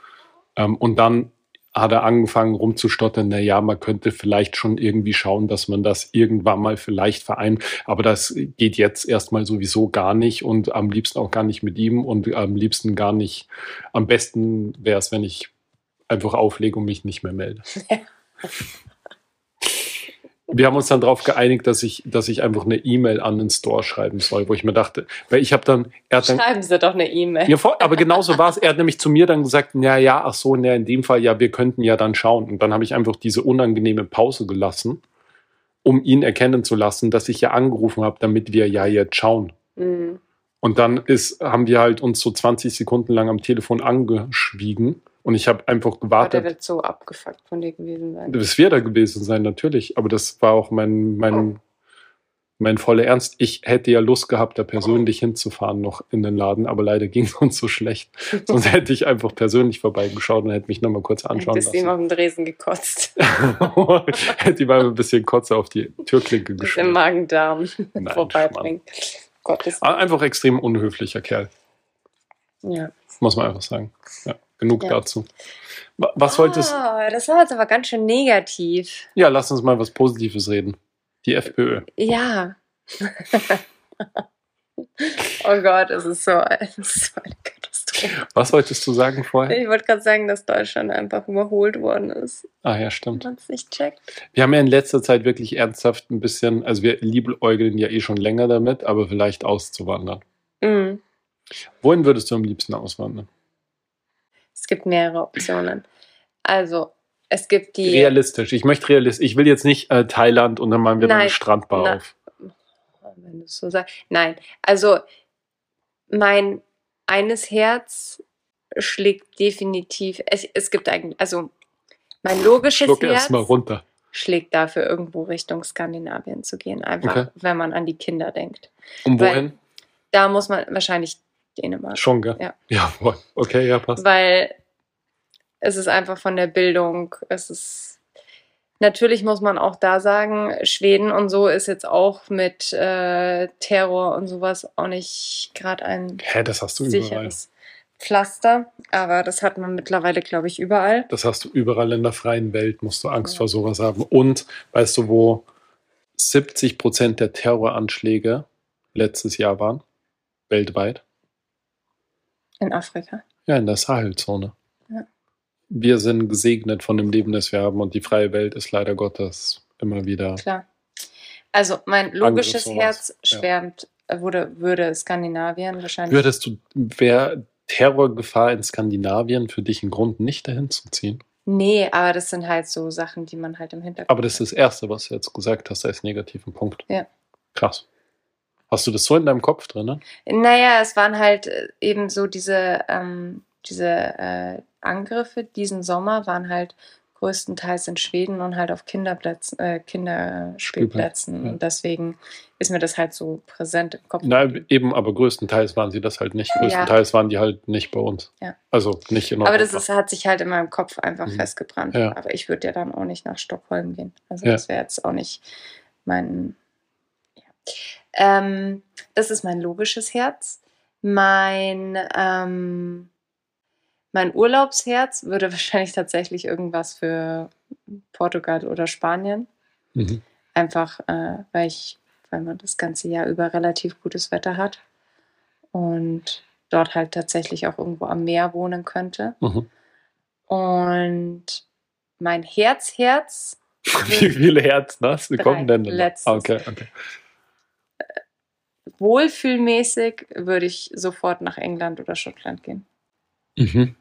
Ähm, und dann hat er angefangen rumzustottern, na ja, man könnte vielleicht schon irgendwie schauen, dass man das irgendwann mal vielleicht vereint, aber das geht jetzt erstmal sowieso gar nicht und am liebsten auch gar nicht mit ihm und am liebsten gar nicht, am besten wäre es, wenn ich einfach auflege und mich nicht mehr melde. <laughs> Wir haben uns dann darauf geeinigt, dass ich, dass ich einfach eine E-Mail an den Store schreiben soll, wo ich mir dachte, weil ich habe dann, er hat dann, Schreiben Sie doch eine E-Mail. ja, aber genauso war es. Er hat nämlich zu mir dann gesagt, ja, ja, ach so, ne, in dem Fall, ja, wir könnten ja dann schauen. Und dann habe ich einfach diese unangenehme Pause gelassen, um ihn erkennen zu lassen, dass ich ja angerufen habe, damit wir ja jetzt schauen. Mhm. Und dann ist, haben wir halt uns so 20 Sekunden lang am Telefon angeschwiegen. Und ich habe einfach Aber der gewartet. wird so abgefuckt von dir gewesen sein. Das wird er gewesen sein, natürlich. Aber das war auch mein, mein, mein voller Ernst. Ich hätte ja Lust gehabt, da persönlich hinzufahren noch in den Laden, aber leider ging <laughs> es uns so schlecht. Sonst hätte ich einfach persönlich vorbeigeschaut und hätte mich nochmal kurz anschauen ihm lassen. auf dem Dresen gekotzt. <laughs> hätte ihm mal ein bisschen Kotze auf die Türklinke Das im. Magen-Darm Nein, vorbeibringt. Gottes Ah, Einfach extrem unhöflicher Kerl, Ja. muss man einfach sagen. Ja, genug Ja. dazu. Wa- Was wolltest Ah, das war jetzt aber ganz schön negativ. Ja, lass uns mal was Positives reden. Die FPÖ. Ja. <laughs> oh Gott, es ist so, <laughs> es ist so eine Katastrophe. Was wolltest du sagen vorher? Ich wollte gerade sagen, dass Deutschland einfach überholt worden ist. Ah ja, stimmt. Man es nicht checkt. Wir haben ja in letzter Zeit wirklich ernsthaft ein bisschen, also wir liebäugeln ja eh schon länger damit, aber vielleicht auszuwandern. Mhm. Wohin würdest du am liebsten auswandern? Es gibt mehrere Optionen. Also, es gibt die. Realistisch. Ich möchte realistisch. Ich will jetzt nicht äh, Thailand und dann machen wir dann eine Nein. Strandbar Na- auf. wenn du so sagst. Nein, also mein eines Herz schlägt definitiv. Es, es gibt eigentlich, also mein logisches Schluck Herz. erst mal runter. schlägt dafür irgendwo Richtung Skandinavien zu gehen. Einfach, Okay. wenn man an die Kinder denkt. Und Weil- wohin? Da muss man wahrscheinlich Dänemark. Schon, gell? Ja. Ja, okay, ja, passt. Weil es ist einfach von der Bildung, es ist. Natürlich muss man auch da sagen, Schweden und so ist jetzt auch mit äh, Terror und sowas auch nicht gerade ein Hä, das hast du überall. sicheres Pflaster. Aber das hat man mittlerweile, glaube ich, überall. Das hast du überall in der freien Welt, musst du Angst vor sowas haben. Und weißt du, wo 70 Prozent der Terroranschläge letztes Jahr waren? Weltweit? In Afrika. Ja, in der Sahelzone. Ja. Wir sind gesegnet von dem Leben, das wir haben und die freie Welt ist leider Gottes immer wieder. Klar. Also mein logisches Herz ja. schwärmt, äh, würde, würde Skandinavien wahrscheinlich. Würdest du, wäre Terrorgefahr in Skandinavien für dich ein Grund, nicht dahin zu ziehen? Nee, aber das sind halt so Sachen, die man halt im Hinterkopf Aber das ist das Erste, was du jetzt gesagt hast, als negativen Punkt. Ja. Krass. Hast du das so in deinem Kopf drin? Ne? Naja, es waren halt äh, eben so diese, ähm, diese äh, Angriffe diesen Sommer waren halt größtenteils in Schweden und halt auf Kinderplätzen, äh, Kinderspielplätzen. ja. Und deswegen ist mir das halt so präsent im Kopf. Na, eben, aber größtenteils waren sie das halt nicht. Größtenteils waren die halt nicht bei uns. Ja. Also nicht in Europa. aber das ist, hat sich halt in meinem Kopf einfach Mhm. festgebrannt. Ja. Aber ich würde ja dann auch nicht nach Stockholm gehen. Also Ja. das wäre jetzt auch nicht mein. Ähm, das ist mein logisches Herz. Mein, ähm, mein Urlaubsherz würde <laughs> wahrscheinlich tatsächlich irgendwas für Portugal oder Spanien. Mhm. Einfach, äh, weil ich, weil man das ganze Jahr über relativ gutes Wetter hat und dort halt tatsächlich auch irgendwo am Meer wohnen könnte. Mhm. Und mein Herz, Herz, <laughs> Wie viele Herzen hast du? Kommen denn? Letztes. Okay, okay. Wohlfühlmäßig würde ich sofort nach England oder Schottland gehen. Mhm.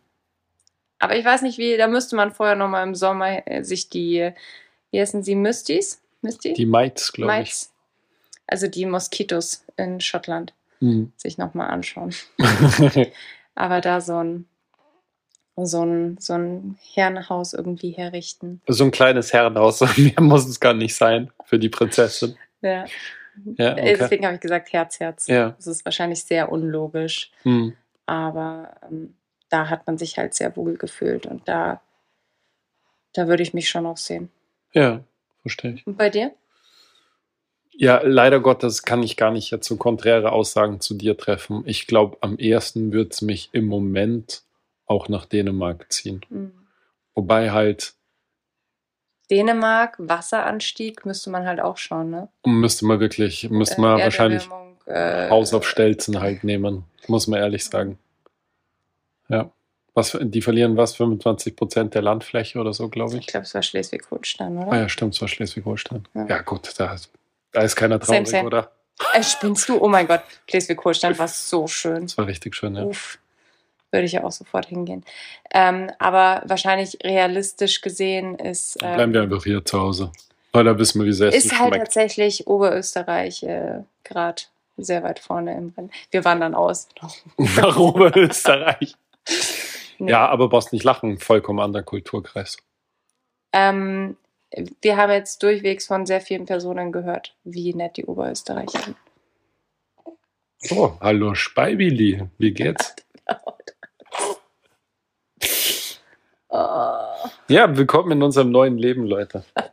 Aber ich weiß nicht, wie, da müsste man vorher nochmal im Sommer äh, sich die, wie heißen sie, Misties? Misty? Die Mites, glaube ich. Also die Moskitos in Schottland Mhm. sich nochmal anschauen. <laughs> Aber da so ein, so ein, so ein Herrenhaus irgendwie herrichten. so ein kleines Herrenhaus, <laughs> mehr muss es gar nicht sein für die Prinzessin. Ja. Ja, Äh, okay. Deswegen habe ich gesagt Herz, Herz. Ja. Das ist wahrscheinlich sehr unlogisch. Mhm. Aber ähm, da hat man sich halt sehr wohl gefühlt und da, da würde ich mich schon auch sehen. Ja, verstehe ich. Und bei dir? Ja, leider Gottes kann ich gar nicht jetzt so konträre Aussagen zu dir treffen. Ich glaube, am ehesten wird es mich im Moment auch nach Dänemark ziehen. Hm. Wobei halt, Dänemark, Wasseranstieg, müsste man halt auch schauen, ne? müsste man wirklich, müsste Äh, man wahrscheinlich äh, Haus auf Stelzen halt nehmen, muss man ehrlich sagen. Ja. Was, die verlieren was, 25 Prozent der Landfläche oder so, glaube Ich ich. glaube, es war Schleswig-Holstein, oder? Ah ja, stimmt, es war Schleswig-Holstein. Ja. Ja. gut, da, da ist keiner Same, traurig, same. oder? Äh, spinnst du? Oh mein Gott, Schleswig-Holstein war so schön. Das war richtig schön, ja. Uff, würde ich ja auch sofort hingehen. Ähm, aber wahrscheinlich realistisch gesehen ist, ähm, bleiben wir einfach hier zu Hause. Weil da wissen wir, wie sehr es ist halt schmeckt. tatsächlich Oberösterreich äh, gerade sehr weit vorne im Rennen. Wir wandern aus. <laughs> Nach Oberösterreich. <laughs> Nee. Ja, aber brauchst nicht lachen. Vollkommen anderer Kulturkreis. Ähm, wir haben jetzt durchwegs von sehr vielen Personen gehört, wie nett die Oberösterreicher sind. So, hallo Speibili. Wie geht's? <laughs> Ja, willkommen in unserem neuen Leben, Leute. <laughs>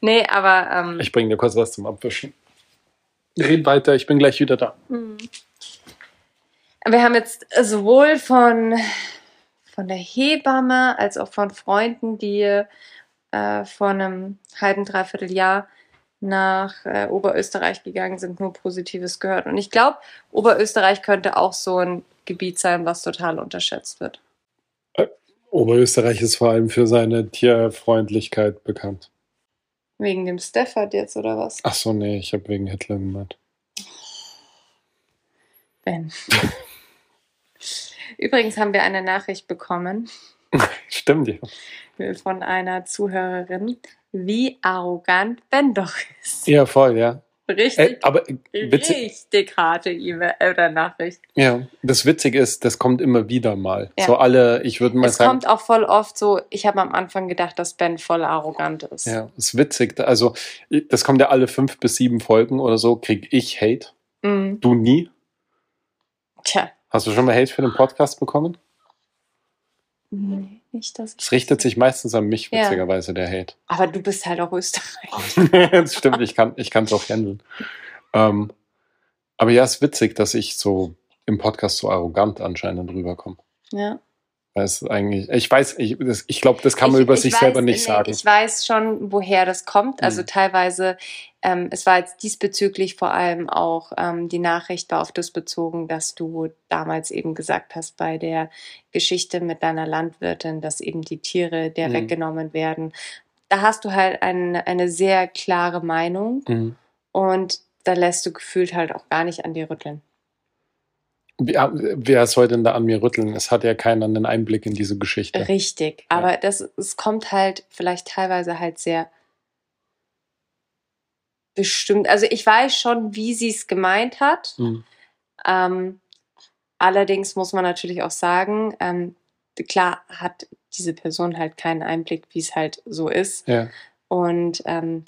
Nee, aber ähm, Ich bringe dir kurz was zum Abwischen. Red weiter, ich bin gleich wieder da. hm. wir haben jetzt sowohl von, von der Hebamme als auch von Freunden, die äh, vor einem halben, dreiviertel Jahr nach äh, Oberösterreich gegangen sind, nur Positives gehört. Und ich glaube, Oberösterreich könnte auch so ein Gebiet sein, was total unterschätzt wird. Oberösterreich ist vor allem für seine Tierfreundlichkeit bekannt. Wegen dem Stafford jetzt oder was? Ach so, nee, ich habe wegen Hitler gemeint. Ben. <laughs> Übrigens haben wir eine Nachricht bekommen <laughs> Stimmt ja. von einer Zuhörerin, wie arrogant Ben doch ist. Ja, voll, ja. Richtig, Äh, aber witzig, richtig harte E-Mail oder Nachricht. ja, das Witzige ist, das kommt immer wieder mal. Ja. So alle, ich würde mal Es sagen, kommt auch voll oft so, ich habe am Anfang gedacht, dass Ben voll arrogant ist. ja, ist witzig. Also, das kommt ja alle fünf bis sieben Folgen oder so, krieg ich Hate. Mhm. Du nie? Tja. Hast du schon mal Hate für den Podcast bekommen? Nee, nicht das. Es richtet sich meistens an mich, Ja. witzigerweise, der Hate. Aber du bist halt auch Österreich. <laughs> das stimmt, ich kann es auch handeln. Ähm, aber ja, es ist witzig, dass ich so im Podcast so arrogant anscheinend rüberkomme. Ja. Weil es eigentlich, ich weiß, ich, das- ich glaube, das kann man Ich- über ich sich weiß, selber nicht nee, sagen. Ich weiß schon, woher das kommt. Also Mhm. teilweise, ähm, es war jetzt diesbezüglich vor allem auch ähm, die Nachricht war auf das bezogen, dass du damals eben gesagt hast bei der Geschichte mit deiner Landwirtin, dass eben die Tiere der Mhm. weggenommen werden. Da hast du halt ein, eine sehr klare Meinung Mhm. und da lässt du gefühlt halt auch gar nicht an dir rütteln. Wer, wer soll denn da an mir rütteln? Es hat ja keiner einen Einblick in diese Geschichte. Richtig, aber das, es kommt halt vielleicht teilweise halt sehr bestimmt. Also ich weiß schon, wie sie es gemeint hat. Mhm. Ähm, allerdings muss man natürlich auch sagen, ähm, klar hat diese Person halt keinen Einblick, wie es halt so ist. Ja. Und ähm,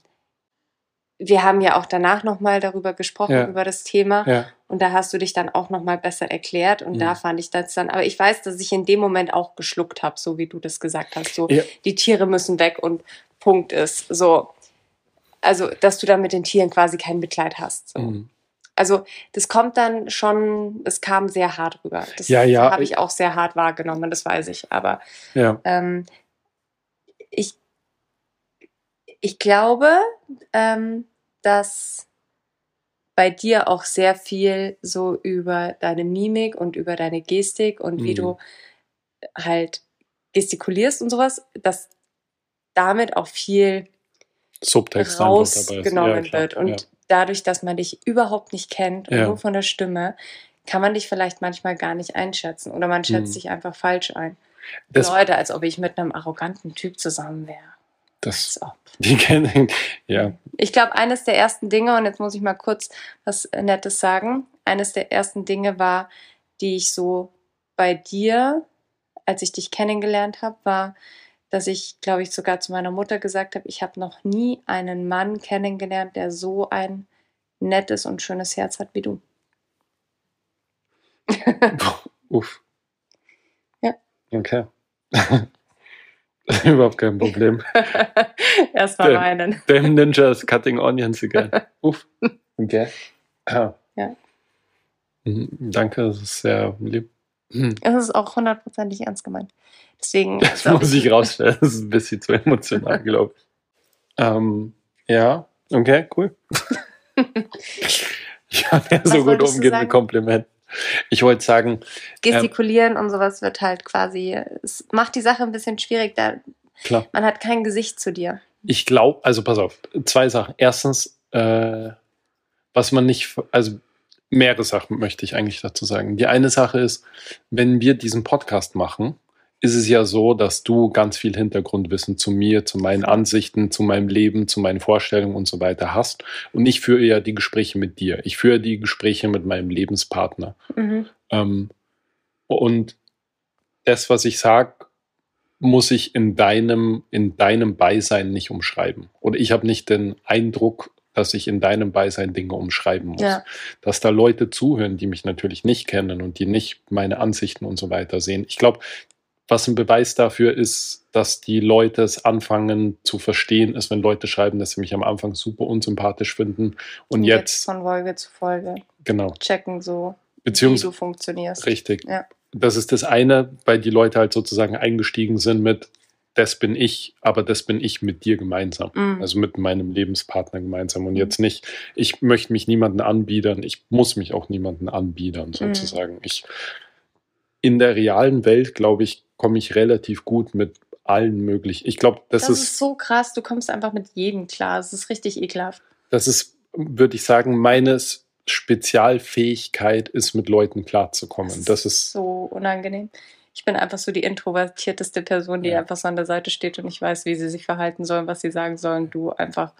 wir haben ja auch danach nochmal darüber gesprochen, Ja. über das Thema. Ja. Und da hast du dich dann auch nochmal besser erklärt. Und Mhm. da fand ich das dann, aber ich weiß, dass ich in dem Moment auch geschluckt habe, so wie du das gesagt hast. So, Ja. die Tiere müssen weg und Punkt ist. So. Also, dass du dann mit den Tieren quasi kein Mitleid hast. So. Mhm. Also, das kommt dann schon, es kam sehr hart rüber. Das Ja, ja. habe ich auch sehr hart wahrgenommen, das weiß ich. Aber ja. ähm, ich, ich glaube, ähm, dass bei dir auch sehr viel so über deine Mimik und über deine Gestik und wie Mhm. du halt gestikulierst und sowas, dass damit auch viel Subtext rausgenommen Ja, wird. Und ja. dadurch, dass man dich überhaupt nicht kennt und Ja. nur von der Stimme, kann man dich vielleicht manchmal gar nicht einschätzen oder man schätzt Mhm. dich einfach falsch ein. das, Leute, als ob ich mit einem arroganten Typ zusammen wäre. Das, die <laughs> kennen, ja. Ich glaube, eines der ersten Dinge, und jetzt muss ich mal kurz was Nettes sagen, eines der ersten Dinge war, die ich so bei dir, als ich dich kennengelernt habe, war, dass ich, glaube ich, sogar zu meiner Mutter gesagt habe, ich habe noch nie einen Mann kennengelernt, der so ein nettes und schönes Herz hat wie du. Uff. Ja. Okay. <laughs> <laughs> Überhaupt kein Problem. <laughs> Erstmal Ja. weinen. Damn Ninjas cutting onions again. <laughs> Uff. Okay. Ah. Ja. Mhm, Danke, das ist sehr lieb. Hm. Es ist auch hundertprozentig ernst gemeint. Deswegen. Das muss ich rausstellen. Das ist ein bisschen zu emotional, glaube ich. Ähm, ja, okay, cool. ich kann ja so gut umgehen mit Komplimenten. Ich wollte sagen, Gestikulieren und sowas wird halt quasi, es macht die Sache ein bisschen schwierig, da klar, man hat kein Gesicht zu dir. ich glaube, also pass auf, zwei Sachen. Erstens, äh, was man nicht, also mehrere Sachen möchte ich eigentlich dazu sagen. Die eine Sache ist, wenn wir diesen Podcast machen, ist es ja so, dass du ganz viel Hintergrundwissen zu mir, zu meinen Ansichten, zu meinem Leben, zu meinen Vorstellungen und so weiter hast. Und ich führe ja die Gespräche mit dir. Ich führe die Gespräche mit meinem Lebenspartner. Mhm. Ähm, und das, was ich sage, muss ich in deinem, in deinem Beisein nicht umschreiben. Oder ich habe nicht den Eindruck, dass ich in deinem Beisein Dinge umschreiben muss. Ja. Dass da Leute zuhören, die mich natürlich nicht kennen und die nicht meine Ansichten und so weiter sehen. Ich glaube, was ein Beweis dafür ist, dass die Leute es anfangen zu verstehen, ist, wenn Leute schreiben, dass sie mich am Anfang super unsympathisch finden und jetzt, von Folge zu Folge genau, checken so, wie beziehungsweise du funktionierst. Richtig. Ja. Das ist das eine, weil die Leute halt sozusagen eingestiegen sind mit, das bin ich, aber das bin ich mit dir gemeinsam. Mhm. Also mit meinem Lebenspartner gemeinsam. Und jetzt nicht, ich möchte mich niemanden anbiedern, ich muss mich auch niemanden anbiedern, Mhm. sozusagen. Ich, in der realen Welt, glaube ich, komme ich relativ gut mit allen möglichen. Ich glaube, das, das, ist, ist so krass, du kommst einfach mit jedem klar. Das ist richtig ekelhaft. das ist, würde ich sagen, meines Spezialfähigkeit ist, mit Leuten klarzukommen. Das ist, so unangenehm. Ich bin einfach so die introvertierteste Person, die Ja. einfach so an der Seite steht und nicht weiß, wie sie sich verhalten sollen, was sie sagen sollen. Du einfach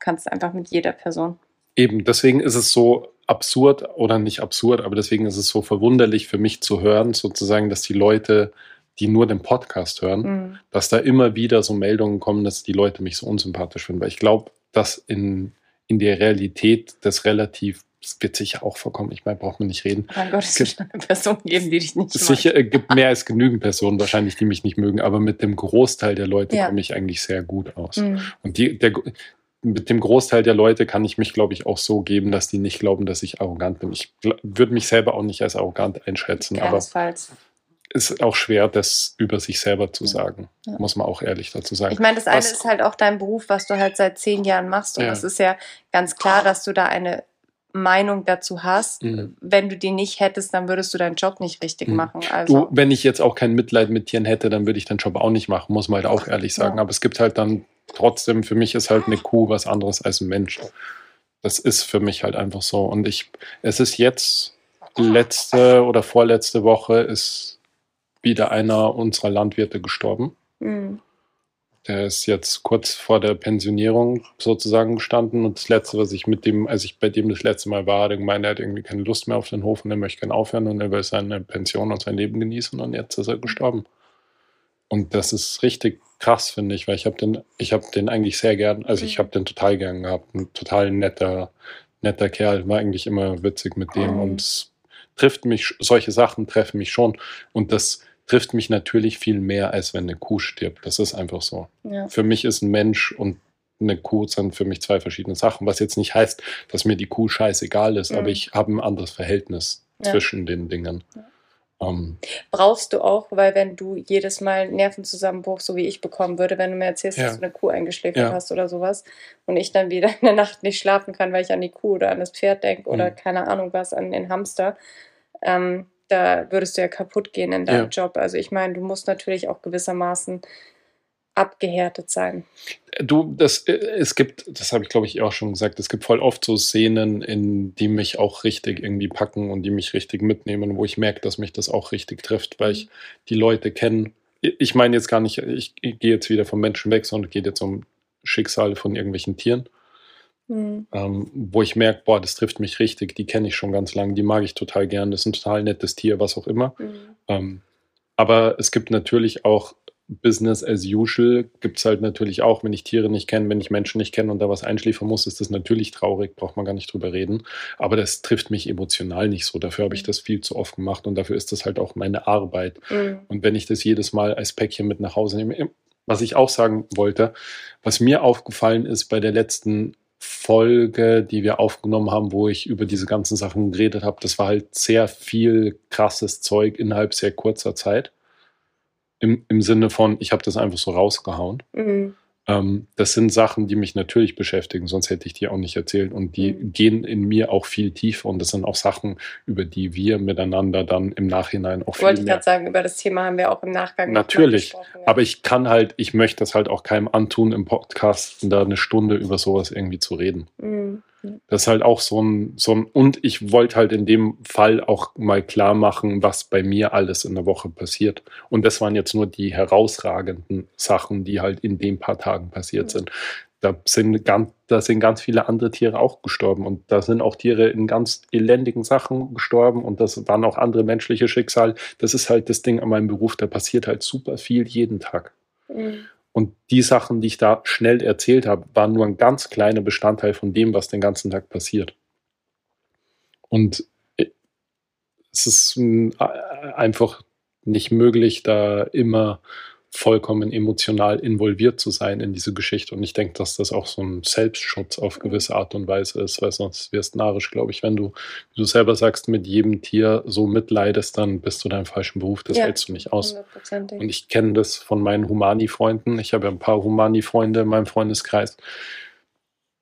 kannst einfach mit jeder Person. Eben, deswegen ist es so absurd oder nicht absurd, aber deswegen ist es so verwunderlich für mich zu hören, sozusagen, dass die Leute, die nur den Podcast hören, Mhm. dass da immer wieder so Meldungen kommen, dass die Leute mich so unsympathisch finden. Weil ich glaube, dass in, in der Realität das relativ, das wird sicher auch vorkommen, ich meine, braucht man nicht reden. Mein Gott, es wird eine Person geben, die dich nicht Es mag. sicher äh, gibt mehr als genügend Personen wahrscheinlich, die mich nicht mögen, aber mit dem Großteil der Leute Ja. komme ich eigentlich sehr gut aus. Mhm. Und die, der, mit dem Großteil der Leute kann ich mich, glaube ich, auch so geben, dass die nicht glauben, dass ich arrogant bin. Ich würde mich selber auch nicht als arrogant einschätzen, aber Keinesfalls. ist auch schwer, das über sich selber zu sagen. Ja. Muss man auch ehrlich dazu sagen. Ich meine, das eine Was- ist halt auch dein Beruf, was du halt seit zehn Jahren machst. Und Ja. es ist ja ganz klar, dass du da eine Meinung dazu hast. Mhm. Wenn du die nicht hättest, dann würdest du deinen Job nicht richtig Mhm. machen. Du, Also, wenn ich jetzt auch kein Mitleid mit Tieren hätte, dann würde ich den Job auch nicht machen, muss man halt auch ehrlich sagen. Ja. Aber es gibt halt dann trotzdem, für mich ist halt eine Kuh was anderes als ein Mensch. Das ist für mich halt einfach so. Und ich, es ist jetzt letzte oder vorletzte Woche ist wieder einer unserer Landwirte gestorben. mh, Der ist jetzt kurz vor der Pensionierung sozusagen gestanden. Und das Letzte, was ich mit dem, als ich bei dem das letzte Mal war, hat er gemeint, er hat irgendwie keine Lust mehr auf den Hof und er möchte gerne aufhören und er will seine Pension und sein Leben genießen und jetzt ist er gestorben. Und das ist richtig krass, finde ich, weil ich habe den, ich habe den eigentlich sehr gern, also ich Mhm. habe den total gern gehabt. Ein total netter, netter Kerl, war eigentlich immer witzig mit dem Mhm. und es trifft mich, solche Sachen treffen mich schon. Und das trifft mich natürlich viel mehr, als wenn eine Kuh stirbt. Das ist einfach so ja. für mich ist ein Mensch und eine Kuh sind für mich zwei verschiedene Sachen, was jetzt nicht heißt, dass mir die Kuh scheißegal ist, Mhm. aber ich habe ein anderes Verhältnis Ja. zwischen den Dingen. Ja. Ähm, Brauchst du auch, weil wenn du jedes Mal einen Nervenzusammenbruch, so wie ich bekommen würde, wenn du mir erzählst, Ja. dass du eine Kuh eingeschläfert Ja. hast oder sowas und ich dann wieder <laughs> in der Nacht nicht schlafen kann, weil ich an die Kuh oder an das Pferd denke oder Mhm. keine Ahnung was, an den Hamster, ähm, da würdest du ja kaputt gehen in deinem Ja. Job. Also ich meine, du musst natürlich auch gewissermaßen abgehärtet sein. du, das, äh, es gibt, das habe ich glaube ich auch schon gesagt, es gibt voll oft so Szenen, in die mich auch richtig irgendwie packen und die mich richtig mitnehmen, wo ich merke, dass mich das auch richtig trifft, weil ich die Leute kenne. Ich meine jetzt gar nicht, ich, ich gehe jetzt wieder vom Menschen weg, sondern es geht jetzt um Schicksale von irgendwelchen Tieren. Mhm. ähm, wo ich merke, boah, das trifft mich richtig, die kenne ich schon ganz lange, die mag ich total gern, das ist ein total nettes Tier, was auch immer. Mhm. Ähm, aber es gibt natürlich auch Business as usual, gibt es halt natürlich auch, wenn ich Tiere nicht kenne, wenn ich Menschen nicht kenne und da was einschläfern muss, ist das natürlich traurig, braucht man gar nicht drüber reden. Aber das trifft mich emotional nicht so. Dafür habe ich Mhm. das viel zu oft gemacht und dafür ist das halt auch meine Arbeit. Mhm. Und wenn ich das jedes Mal als Päckchen mit nach Hause nehme, was ich auch sagen wollte, was mir aufgefallen ist bei der letzten Folge, die wir aufgenommen haben, wo ich über diese ganzen Sachen geredet habe, das war halt sehr viel krasses Zeug innerhalb sehr kurzer Zeit. Im, im Sinne von, ich habe das einfach so rausgehauen. Mhm. Ähm, das sind Sachen, die mich natürlich beschäftigen, sonst hätte ich die auch nicht erzählt. Und die Mhm. gehen in mir auch viel tiefer. Und das sind auch Sachen, über die wir miteinander dann im Nachhinein auch viel Wollte ich gerade sagen, über das Thema haben wir auch im Nachgang Natürlich, gesprochen, ja. aber ich kann halt, ich möchte das halt auch keinem antun, im Podcast da eine Stunde über sowas irgendwie zu reden. Mhm. Das ist halt auch so ein, so ein, und ich wollte halt in dem Fall auch mal klar machen, was bei mir alles in der Woche passiert. Und das waren jetzt nur die herausragenden Sachen, die halt in den paar Tagen passiert sind. Da sind, ganz, da sind ganz viele andere Tiere auch gestorben und da sind auch Tiere in ganz elendigen Sachen gestorben und das waren auch andere menschliche Schicksale. Das ist halt das Ding an meinem Beruf, da passiert halt super viel jeden Tag. Mhm. Und die Sachen, die ich da schnell erzählt habe, waren nur ein ganz kleiner Bestandteil von dem, was den ganzen Tag passiert. Und äh, es ist äh, einfach nicht möglich, da immer vollkommen emotional involviert zu sein in diese Geschichte. Und ich denke, dass das auch so ein Selbstschutz auf gewisse Art und Weise ist, weil sonst wirst du narrisch, glaube ich, wenn du, wie du selber sagst, mit jedem Tier so mitleidest, dann bist du deinem falschen Beruf, das Ja, hältst du nicht aus. Und ich kenne das von meinen Humani-Freunden. Ich habe ja ein paar Humani-Freunde in meinem Freundeskreis.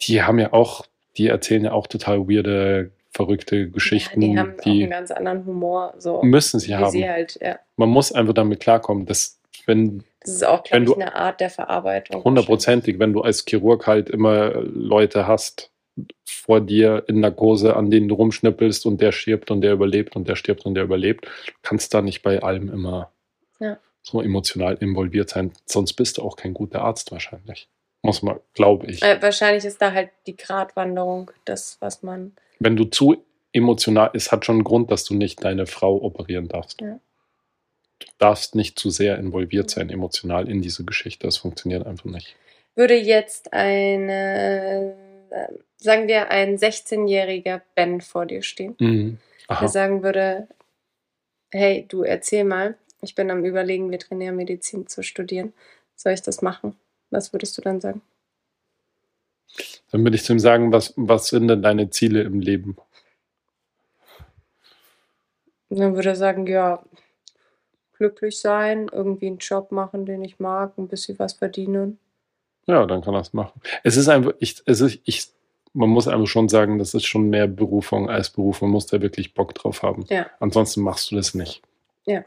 Die haben ja auch, die erzählen ja auch total weirde, verrückte Geschichten. Ja, die haben auch die einen ganz anderen Humor. So, müssen sie haben. sie halt, ja. Man muss einfach damit klarkommen, wenn Das ist auch, glaube ich, du- eine Art der Verarbeitung. hundertprozentig, wenn du als Chirurg halt immer Leute hast vor dir in Narkose, an denen du rumschnippelst und der stirbt und der überlebt und der stirbt und der überlebt, kannst da nicht bei allem immer Ja. so emotional involviert sein. Sonst bist du auch kein guter Arzt wahrscheinlich. Muss man, glaube ich. Äh, wahrscheinlich ist da halt die Gratwanderung, das, was man. Wenn du zu emotional, es hat schon einen Grund, dass du nicht deine Frau operieren darfst. Ja. Du darfst nicht zu sehr involviert sein emotional in diese Geschichte. Das funktioniert einfach nicht. Würde jetzt eine, äh, sagen wir, ein 16-jähriger Ben vor dir stehen, Mhm. der sagen würde: Hey, du erzähl mal, ich bin am Überlegen, Veterinärmedizin zu studieren. Soll ich das machen? Was würdest du dann sagen? Dann würde ich zu ihm sagen, was, was sind denn deine Ziele im Leben? Dann würde er sagen, ja, glücklich sein, irgendwie einen Job machen, den ich mag, ein bisschen was verdienen. Ja, dann kann er es machen. Es ist einfach, ich, es ist, ich, man muss einfach schon sagen, das ist schon mehr Berufung als Beruf. Man muss da wirklich Bock drauf haben. Ja. Ansonsten machst du das nicht. Ja.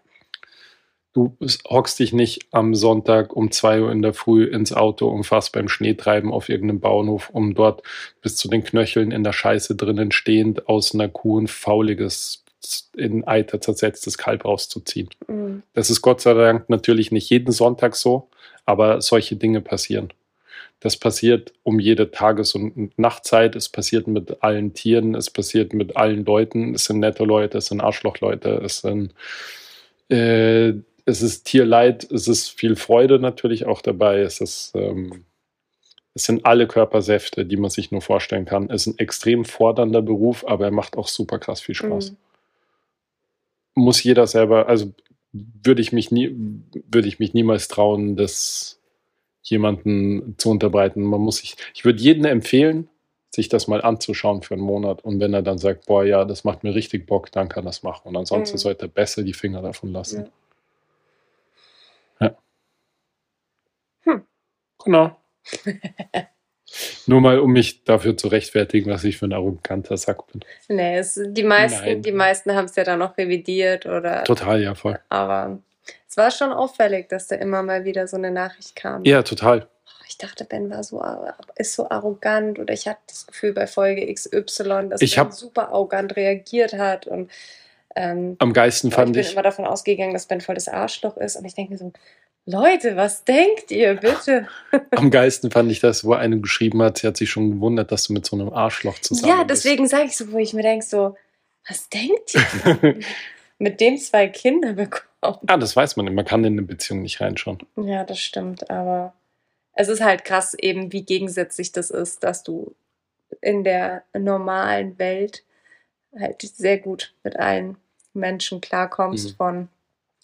Du hockst dich nicht am Sonntag um 2 Uhr in der Früh ins Auto und fährst beim Schneetreiben auf irgendeinem Bauernhof, um dort bis zu den Knöcheln in der Scheiße drinnen stehend aus einer Kuh ein fauliges, in Eiter zersetztes Kalb rauszuziehen. Mhm. Das ist Gott sei Dank natürlich nicht jeden Sonntag so, aber solche Dinge passieren. Das passiert um jede Tages- und Nachtzeit. Es passiert mit allen Tieren. Es passiert mit allen Leuten. Es sind nette Leute, es sind Arschlochleute, es sind, äh, es ist Tierleid, es ist viel Freude natürlich auch dabei. Es ist, ähm, es sind alle Körpersäfte, die man sich nur vorstellen kann. Es ist ein extrem fordernder Beruf, aber er macht auch super krass viel Spaß Mhm. Muss jeder selber, also würde ich mich nie, würde ich mich niemals trauen, das jemanden zu unterbreiten. Man muss sich, ich würde jedem empfehlen, sich das mal anzuschauen für einen Monat. Und wenn er dann sagt, boah, ja, das macht mir richtig Bock, dann kann er das machen. Und ansonsten Mhm. sollte er besser die Finger davon lassen. Ja. Ja. Hm. Genau. <laughs> Nur mal, um mich dafür zu rechtfertigen, was ich für ein arroganter Sack bin. Nee, es, die meisten, Nein. die meisten haben es ja dann noch revidiert oder. Total, ja, voll. Aber es war schon auffällig, dass da immer mal wieder so eine Nachricht kam. Ja, total. Ich dachte, Ben war so, ist so arrogant oder ich hatte das Gefühl bei Folge XY, dass Ich Ben super arrogant reagiert hat und ähm, Am geilsten aber ich fand bin ich, immer davon ausgegangen, dass Ben voll das Arschloch ist und ich denke mir so, Leute, was denkt ihr bitte? <laughs> Am geilsten fand ich das, wo eine geschrieben hat, sie hat sich schon gewundert, dass du mit so einem Arschloch zusammen ja, bist. deswegen sage ich so, wo ich mir denke so, was denkt ihr? <laughs> Mit dem zwei Kinder bekommen. ah, das weiß man nicht. Man kann in eine Beziehung nicht reinschauen. Ja, das stimmt, aber es ist halt krass eben, wie gegensätzlich das ist, dass du in der normalen Welt halt sehr gut mit allen Menschen klarkommst, Mhm. von,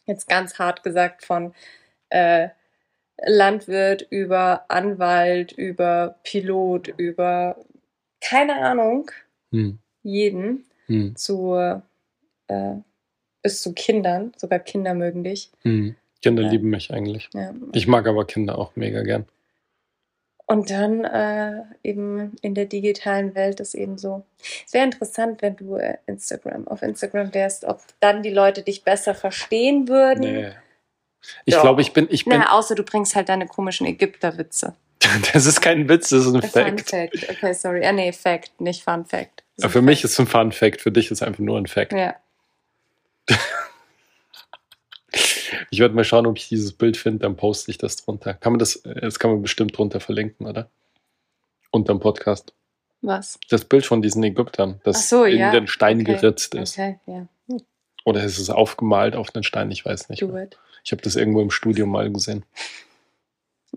jetzt ganz hart gesagt, von äh, Landwirt über Anwalt, über Pilot, über keine Ahnung, Hm. jeden Hm. zu äh, bis zu Kindern, sogar Kinder mögen dich. Hm. Kinder Ja. lieben mich eigentlich. Ja. Ich mag aber Kinder auch mega gern. Und dann äh, eben in der digitalen Welt ist eben so. Es wäre interessant, wenn du äh, Instagram auf Instagram wärst, ob dann die Leute dich besser verstehen würden. Nee. Ich Doch. glaube, ich bin, ich bin, Na, außer du bringst halt deine komischen Ägypter-Witze. <laughs> das ist kein Witz, das ist ein Fun Fact. Fact. Okay, sorry. Ah, nee, Fact, nicht Fun Fact. Ja, für mich Fact. ist es ein Fun Fact, für dich ist es einfach nur ein Fact. Ja. <laughs> Ich werde mal schauen, ob ich dieses Bild finde, dann poste ich das drunter. Kann man das, das kann man bestimmt drunter verlinken, oder? Unterm Podcast. Was? Das Bild von diesen Ägyptern, das so, in ja. den Stein Okay. geritzt ist. Okay, ja. Oder ist es aufgemalt auf den Stein? Ich weiß nicht. Do mehr. it. Ich habe das irgendwo im Studio mal gesehen.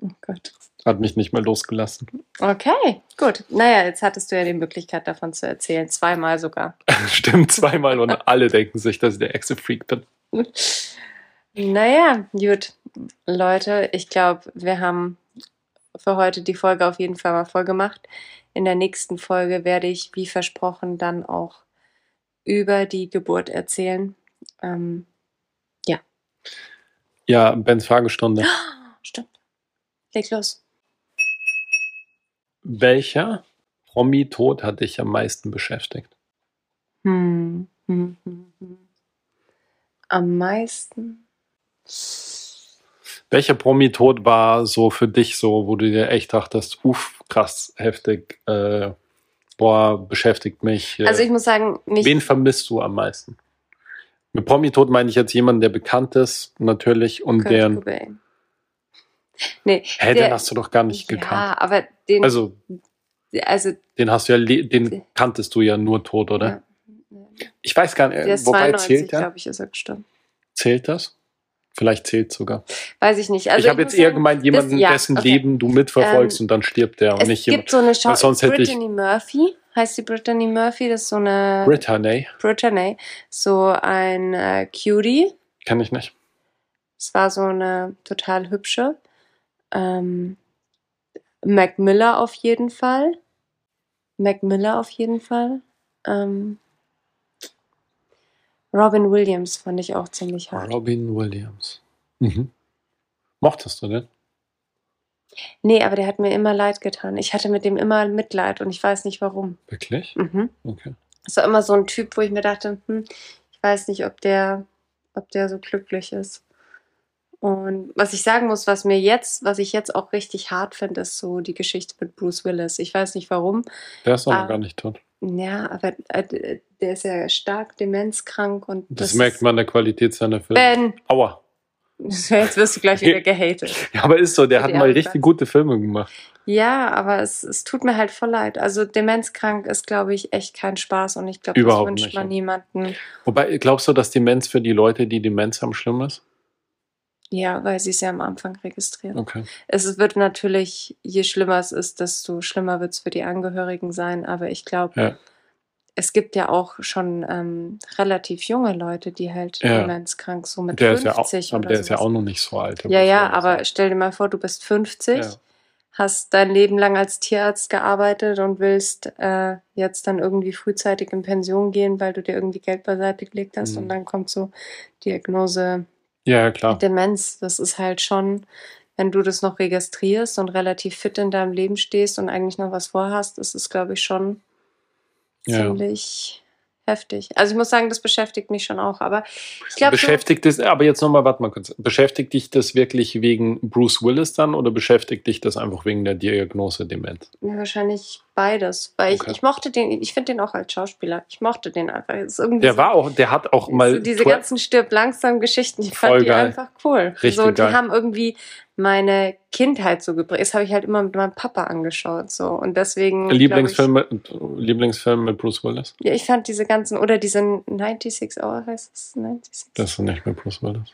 Oh Gott. Hat mich nicht mal losgelassen. Okay, gut. Naja, jetzt hattest du ja die Möglichkeit davon zu erzählen. Zweimal sogar. <laughs> Stimmt zweimal und alle denken sich, dass ich der Exe-Freak bin. Naja, gut. Leute, ich glaube, wir haben für heute die Folge auf jeden Fall mal voll gemacht. In der nächsten Folge werde ich, wie versprochen, dann auch über die Geburt erzählen. Ähm, Ja, Bens Fragestunde. <gasps> stimmt. Leg los. Welcher Promi-Tod hat dich am meisten beschäftigt? Hm. Hm, hm, hm. Am meisten. Welcher Promi-Tod war so für dich so, wo du dir echt dachtest, uff, krass, heftig, äh, boah, beschäftigt mich. Äh, Also ich muss sagen, nicht. wen vermisst du am meisten? Mit Promi-Tod meine ich jetzt jemanden, der bekannt ist, natürlich, und Kurt deren, Cobain. Nee, Hä, der- den hast du doch gar nicht gekannt. ja, aber den, Also, also den hast du ja, den kanntest du ja nur tot, oder? Ja. Ich weiß gar der nicht, ist wobei 92, zählt der? glaube ich, ist er gestorben. Zählt das? Vielleicht zählt sogar. Weiß ich nicht. Also ich habe jetzt eher sagen, gemeint, jemanden, das- ja, dessen okay. Leben du mitverfolgst Ähm, und dann stirbt der und es nicht gibt jemand. so eine Schau sonst hätte ich- Brittany Murphy, heißt die Brittany Murphy, das ist so eine Brittany, Brittany, so ein äh, Cutie. kenne ich nicht. Es war so eine total hübsche. Ähm, Mac Miller auf jeden Fall. Mac Miller auf jeden Fall. Ähm, Robin Williams fand ich auch ziemlich hart. Robin Williams. Mhm. Mochtest du den? Nee, aber der hat mir immer leid getan. Ich hatte mit dem immer Mitleid und ich weiß nicht warum. Wirklich? Mhm. Okay. Es war immer so ein Typ, wo ich mir dachte, hm, ich weiß nicht, ob der, ob der so glücklich ist. Und was ich sagen muss, was mir jetzt, was ich jetzt auch richtig hart finde, ist so die Geschichte mit Bruce Willis. Ich weiß nicht warum. Der ist Ah. noch gar nicht tot. Ja, aber äh, der ist ja stark demenzkrank und Das, merkt man an der Qualität seiner Filme. Ben, Aua. <laughs> jetzt wirst du gleich wieder gehatet. Ja, aber ist so, der hat mal richtig gute Filme gemacht. Ja, aber es, es tut mir halt voll leid. Also demenzkrank ist, glaube ich, echt kein Spaß und ich glaube, das wünscht nicht, man niemanden. Wobei, glaubst du, dass Demenz für die Leute, die Demenz haben, schlimm ist? Ja, weil sie es ja am Anfang registrieren. Okay. Es wird natürlich, je schlimmer es ist, desto schlimmer wird es für die Angehörigen sein. Aber ich glaube, Ja. Es gibt ja auch schon ähm, relativ junge Leute, die halt Ja. demenzkrank so mit Der ist 50 ja auch, aber der ist ja sowas. auch noch nicht so alt. Ja, ja, aber stell dir mal vor, du bist 50, Ja. hast dein Leben lang als Tierarzt gearbeitet und willst äh, jetzt dann irgendwie frühzeitig in Pension gehen, weil du dir irgendwie Geld beiseite gelegt hast Mhm. und dann kommt so Diagnose Ja, ja, klar. Demenz. Das ist halt schon, wenn du das noch registrierst und relativ fit in deinem Leben stehst und eigentlich noch was vorhast, ist es, glaube ich, schon Ja. ziemlich heftig. Also ich muss sagen, das beschäftigt mich schon auch, aber ich glaube, Beschäftigt es, aber jetzt nochmal, warte mal kurz. Beschäftigt dich das wirklich wegen Bruce Willis dann oder beschäftigt dich das einfach wegen der Diagnose Demenz? ja, wahrscheinlich beides, weil Okay. ich, ich mochte den, ich finde den auch als Schauspieler. Ich mochte den einfach. Der so, war auch, der hat auch mal. so diese ganzen stirb langsam Geschichten, ich fand die geil. einfach cool. Richtig so, die geil. haben irgendwie meine Kindheit so geprägt. Das habe ich halt immer mit meinem Papa angeschaut so und deswegen glaub Lieblingsfilm mit, Lieblingsfilm mit Bruce Willis? Ich, ja, ich fand diese ganzen oder diese 96 Hour heißt es 96. Das ist nicht mit Bruce Willis.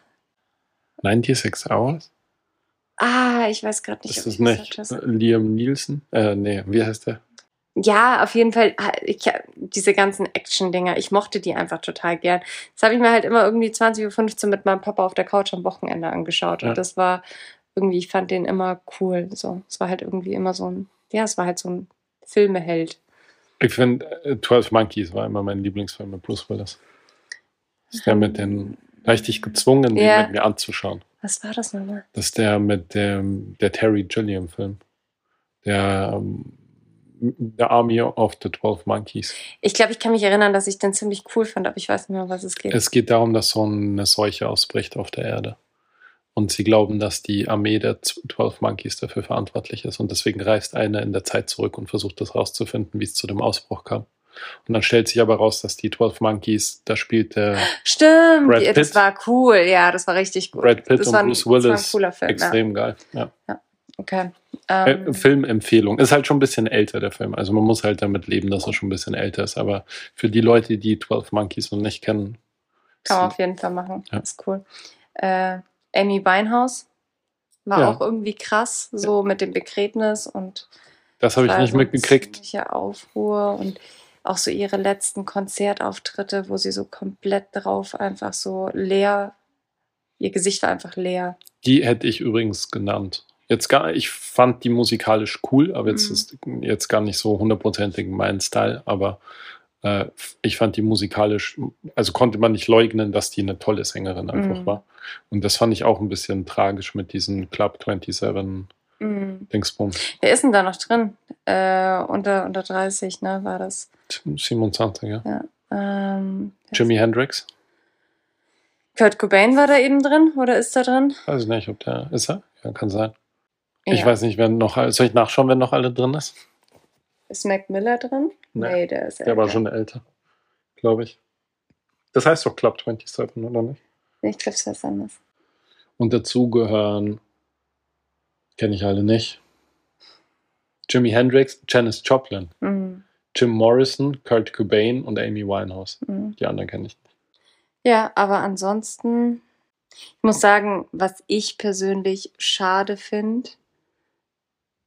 96 Hours? ah, ich weiß gerade nicht. Ist das ich nicht habe. Liam Nielsen? Äh, nee, wie heißt der? Ja, auf jeden Fall. Ich, diese ganzen Action-Dinger, ich mochte die einfach total gern. Das habe ich mir halt immer irgendwie 20.15 Uhr mit meinem Papa auf der Couch am Wochenende angeschaut. Ja. Und das war irgendwie, ich fand den immer cool. So, es war halt irgendwie immer so ein, ja, es war halt so ein Filmeheld. Ich finde, äh, 12 Monkeys war immer mein Lieblingsfilm mit Bruce Willis. Das ist der mit den, dich gezwungen, den Ja. mit mir anzuschauen. Was war das nochmal? Das ist der mit dem, der Terry Gilliam Film. Der, ähm, The Army of the 12 Monkeys. Ich glaube, ich kann mich erinnern, dass ich den ziemlich cool fand, aber ich weiß nicht mehr, was es geht. Es geht darum, dass so eine Seuche ausbricht auf der Erde. Und sie glauben, dass die Armee der 12 Monkeys dafür verantwortlich ist. Und deswegen reist einer in der Zeit zurück und versucht das rauszufinden, wie es zu dem Ausbruch kam. Und dann stellt sich aber raus, dass die 12 Monkeys, da spielt der Stimmt, Brad die- das Pitt. war cool. Ja, das war richtig gut. Brad Pitt das und war Bruce Das war ein Willis cooler Film. Ja. extrem geil. Ja. Okay. Äh, Ähm, Filmempfehlung. Ist halt schon ein bisschen älter, der Film. Also man muss halt damit leben, dass er schon ein bisschen älter ist. Aber für die Leute, die 12 Monkeys noch nicht kennen, Kann man auf jeden Fall machen. Ja. Ist cool. Äh, Amy Winehouse war Ja. auch irgendwie krass, so mit dem Begräbnis und das habe ich nicht mitgekriegt. Aufruhr und auch so ihre letzten Konzertauftritte, wo sie so komplett drauf einfach so leer, ihr Gesicht war einfach leer. Die hätte ich übrigens genannt. Jetzt gar, ich fand die musikalisch cool, aber jetzt Mhm. ist jetzt gar nicht so hundertprozentig mein Style. Aber äh, ich fand die musikalisch, also konnte man nicht leugnen, dass die eine tolle Sängerin einfach Mhm. war. Und das fand ich auch ein bisschen tragisch mit diesen Club 27 Mhm. Dingsbum. Wer ist denn da noch drin? Äh, unter, unter 30, ne, war das. 27, ja. Ähm, Jimi Hendrix. Kurt Cobain war da eben drin oder ist da drin? Weiß ich nicht, ob der ist er? Ja, kann sein. Ich Ja. weiß nicht, wer noch. Soll ich nachschauen, wer noch alle drin ist? Ist Mac Miller drin? Nee, der ist Der war älter. schon älter, glaube ich. Das heißt doch Club 27, oder nicht? Ich glaube, es heißt anders. Und dazu gehören Kenne ich alle nicht. Jimi Hendrix, Janis Joplin, Mhm. Jim Morrison, Kurt Cobain und Amy Winehouse. Mhm. Die anderen kenne ich nicht. Ja, aber ansonsten, ich muss sagen, was ich persönlich schade finde,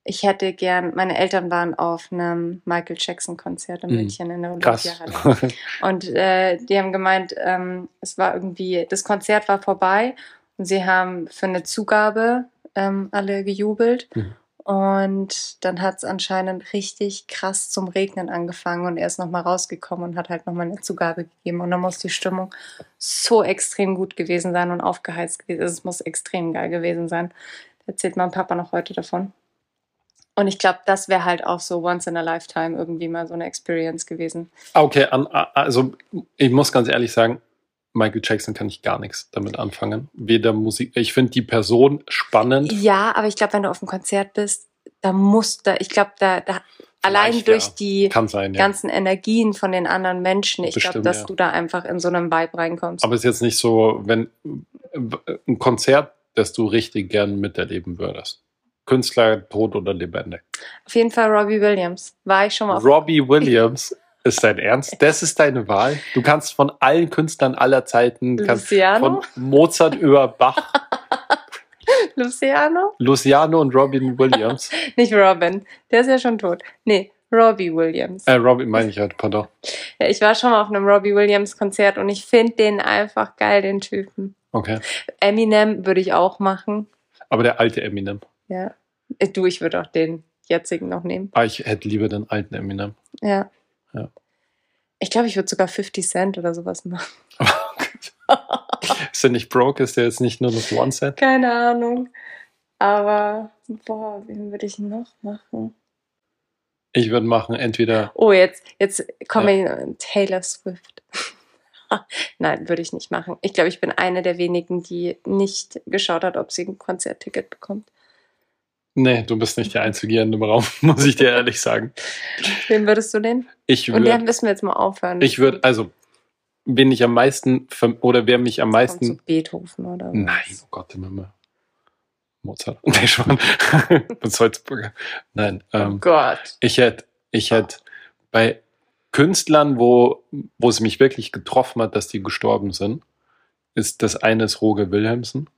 ich hätte gern, meine Eltern waren auf einem Michael Jackson Konzert in Mhm. München in der. Olympiahalle. <laughs> Und äh, die haben gemeint, ähm, es war irgendwie, das Konzert war vorbei und sie haben für eine Zugabe ähm, alle gejubelt. Mhm. Und dann hat es anscheinend richtig krass zum Regnen angefangen und er ist nochmal rausgekommen und hat halt nochmal eine Zugabe gegeben. Und dann muss die Stimmung so extrem gut gewesen sein und aufgeheizt gewesen. Also Es muss extrem geil gewesen sein. Erzählt mein Papa noch heute davon. Und ich glaube, das wäre halt auch so once in a lifetime irgendwie mal so eine Experience gewesen. Okay, an, also ich muss ganz ehrlich sagen, Michael Jackson kann ich gar nichts damit anfangen. Weder Musik, ich finde die Person spannend. Ja, aber ich glaube, wenn du auf einem Konzert bist, da musst du, ich glaube, da, da allein Vielleicht, durch ja. die sein, ja. ganzen Energien von den anderen Menschen, ich glaube, dass ja. du da einfach in so einem Vibe reinkommst. Aber es ist jetzt nicht so, wenn ein Konzert, das du richtig gern miterleben würdest. Künstler, tot oder lebendig. auf jeden Fall Robbie Williams. War ich schon mal auf Robbie Williams ist dein Ernst? Das ist deine Wahl? Du kannst von allen Künstlern aller Zeiten, kannst Luciano? von Mozart über Bach, <laughs> Luciano? Luciano und Robin Williams. <laughs> Nicht Robin. Der ist ja schon tot. Nee, Robbie Williams. Äh, Robin meine ich halt, pardon. Ja, ich war schon mal auf einem Robbie Williams Konzert und ich finde den einfach geil, den Typen. Okay. Eminem würde ich auch machen. Aber der alte Eminem. Ja. Äh, Du, ich würde auch den jetzigen noch nehmen. Ah, ich hätte lieber den alten Eminem. Ja. Ja. Ich glaube, ich würde sogar 50 Cent oder sowas machen. <laughs> ist der nicht broke? Ist der jetzt nicht nur das One-Set? Keine Ahnung. Aber, boah, wen würde ich noch machen? Ich würde machen, entweder Oh, jetzt, jetzt komme ich Taylor Swift. <laughs> Nein, würde ich nicht machen. Ich glaube, ich bin eine der wenigen, die nicht geschaut hat, ob sie ein Konzertticket bekommt. Nee, du bist nicht der Einzige hier in dem Raum, <laughs> muss ich dir ehrlich sagen. Wen würdest du nehmen? Ich Und dann müssen wir jetzt mal aufhören. ich würde, also, wen ich am meisten, oder wer mich am Kommt zu meisten, Beethoven oder was? nein, oh Gott, immer. Mozart. <laughs> Nee, schon. <laughs> Salzburger. Nein, Oh ähm, Gott. ich hätte, ich hätte bei Künstlern, wo, wo es mich wirklich getroffen hat, dass die gestorben sind, ist das eine ist Roger Wilhelmsen.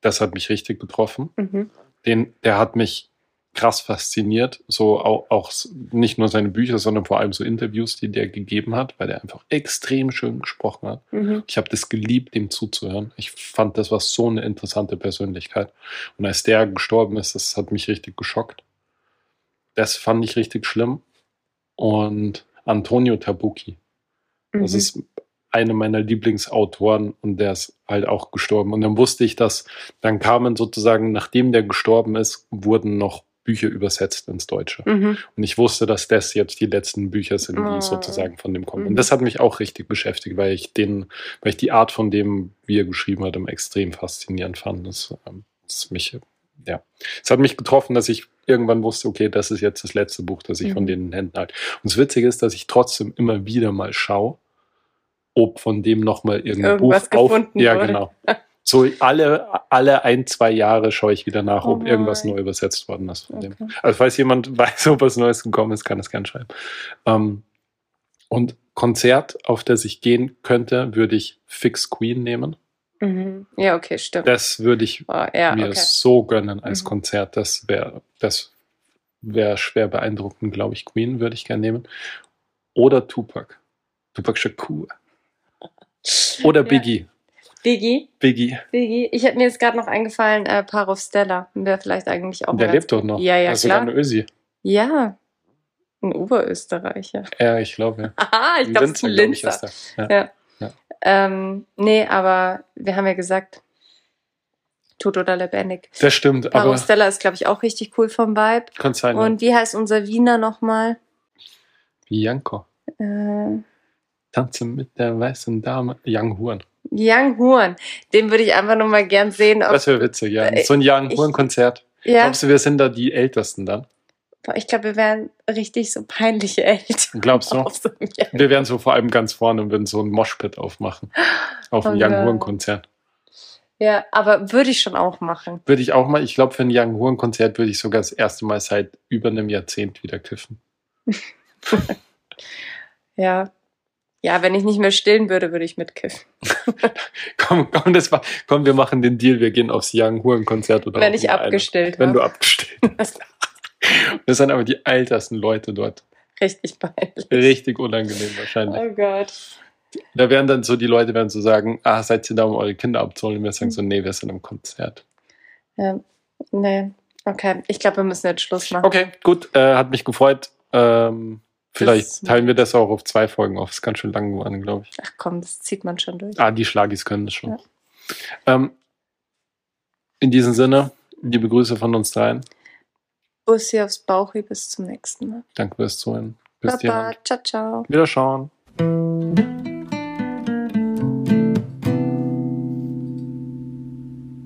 Das hat mich richtig getroffen. Mhm. Den, der hat mich krass fasziniert. So auch, auch nicht nur seine Bücher, sondern vor allem so Interviews, die der gegeben hat, weil der einfach extrem schön gesprochen hat. Mhm. Ich habe das geliebt, dem zuzuhören. Ich fand, das war so eine interessante Persönlichkeit. Und als der gestorben ist, das hat mich richtig geschockt. Das fand ich richtig schlimm. Und Antonio Tabucchi. Das Mhm. ist einer meiner Lieblingsautoren und der ist halt auch gestorben. Und dann wusste ich, dass dann kamen sozusagen, nachdem der gestorben ist, wurden noch Bücher übersetzt ins Deutsche. Mhm. Und ich wusste, dass das jetzt die letzten Bücher sind, die Oh. sozusagen von dem kommen. Mhm. Und das hat mich auch richtig beschäftigt, weil ich den, weil ich die Art von dem, wie er geschrieben hat, immer extrem faszinierend fand. Das, ähm, das mich, ja, es hat mich getroffen, dass ich irgendwann wusste, okay, das ist jetzt das letzte Buch, das ich Mhm. von denen Händen halte. Und das Witzige ist, dass ich trotzdem immer wieder mal schaue, ob von dem nochmal irgendein Irgendwas Buch auf. gefunden Ja, wurde. genau. <laughs> So alle, alle ein, zwei Jahre schaue ich wieder nach, Oh ob irgendwas nein. neu übersetzt worden ist von dem. Okay. Also falls jemand <laughs> weiß, ob was Neues gekommen ist, kann es gerne schreiben. Ähm, und Konzert, auf das ich gehen könnte, würde ich Fix Queen nehmen. Mhm. Ja, okay, stimmt. Das würde ich oh, ja, mir okay. so gönnen als Mhm. Konzert. Das wäre das wäre schwer beeindruckend, glaube ich. Queen würde ich gerne nehmen. Oder Tupac. Tupac Shakur. Oder Ja. Biggie. Biggie, Biggie. Biggie. Ich hätte mir jetzt gerade noch eingefallen, äh, Parov Stella. Wäre vielleicht eigentlich auch Der lebt doch noch. Ja, ja, also sogar klar. eine Ösi. Ja, ein Oberösterreicher. Ja, ich glaube. Ja. <laughs> Aha, ich glaube, es ist ein ich, Linzer. ist der. Ja. Ja. Ähm, nee, aber wir haben ja gesagt, tot oder lebendig. Das stimmt, Parov aber Stella ist, glaube ich, auch richtig cool vom Vibe. kann sein. ja. Und wie heißt unser Wiener nochmal? Bianco. Äh, Tanze mit der weißen Dame. Young Huren. Young Horn. Den würde ich einfach nur mal gern sehen. Ob, Das wäre witzig, ja. Äh, So ein Young Huren-Konzert. ja, Glaubst du, wir sind da die Ältesten dann? Ich glaube, wir wären richtig so peinliche Eltern. Glaubst du? <laughs> So einem Wir wären so vor allem ganz vorne und würden so ein Moshpit aufmachen. Auf Oh ein Young ja. Huren-Konzert. Ja, aber würde ich schon auch machen. Würde ich auch mal, ich glaube, für ein Young Huren Konzert würde ich sogar das erste Mal seit über einem Jahrzehnt wieder kiffen. <laughs> Ja. Ja, wenn ich nicht mehr stillen würde, würde ich mitkiffen. <laughs> komm, komm, das war, komm, wir machen den Deal, wir gehen aufs Young Huren Konzert oder wenn ich abgestillt Wenn du habe. abgestellt hast. <laughs> Das sind aber die ältesten Leute dort. Richtig peinlich. Richtig unangenehm wahrscheinlich. Oh Gott. Da werden dann so die Leute werden so sagen, ah, seid ihr da, um eure Kinder abzuholen? Und wir sagen so, nee, wir sind im Konzert. Ja. Nee. Okay, ich glaube, wir müssen jetzt Schluss machen. Okay, gut, äh, hat mich gefreut. Ähm, vielleicht Das- teilen wir das auch auf zwei Folgen auf. Ist ganz schön lang geworden, glaube ich. Ach komm, das zieht man schon durch. Ah, die Schlagis können das schon. Ja. Ähm, in diesem Sinne, liebe Grüße von uns dreien. Bussi aufs Bauchi, bis zum nächsten Mal. Danke fürs Zuhören. Bis Baba, ciao, ciao. Wiederschauen.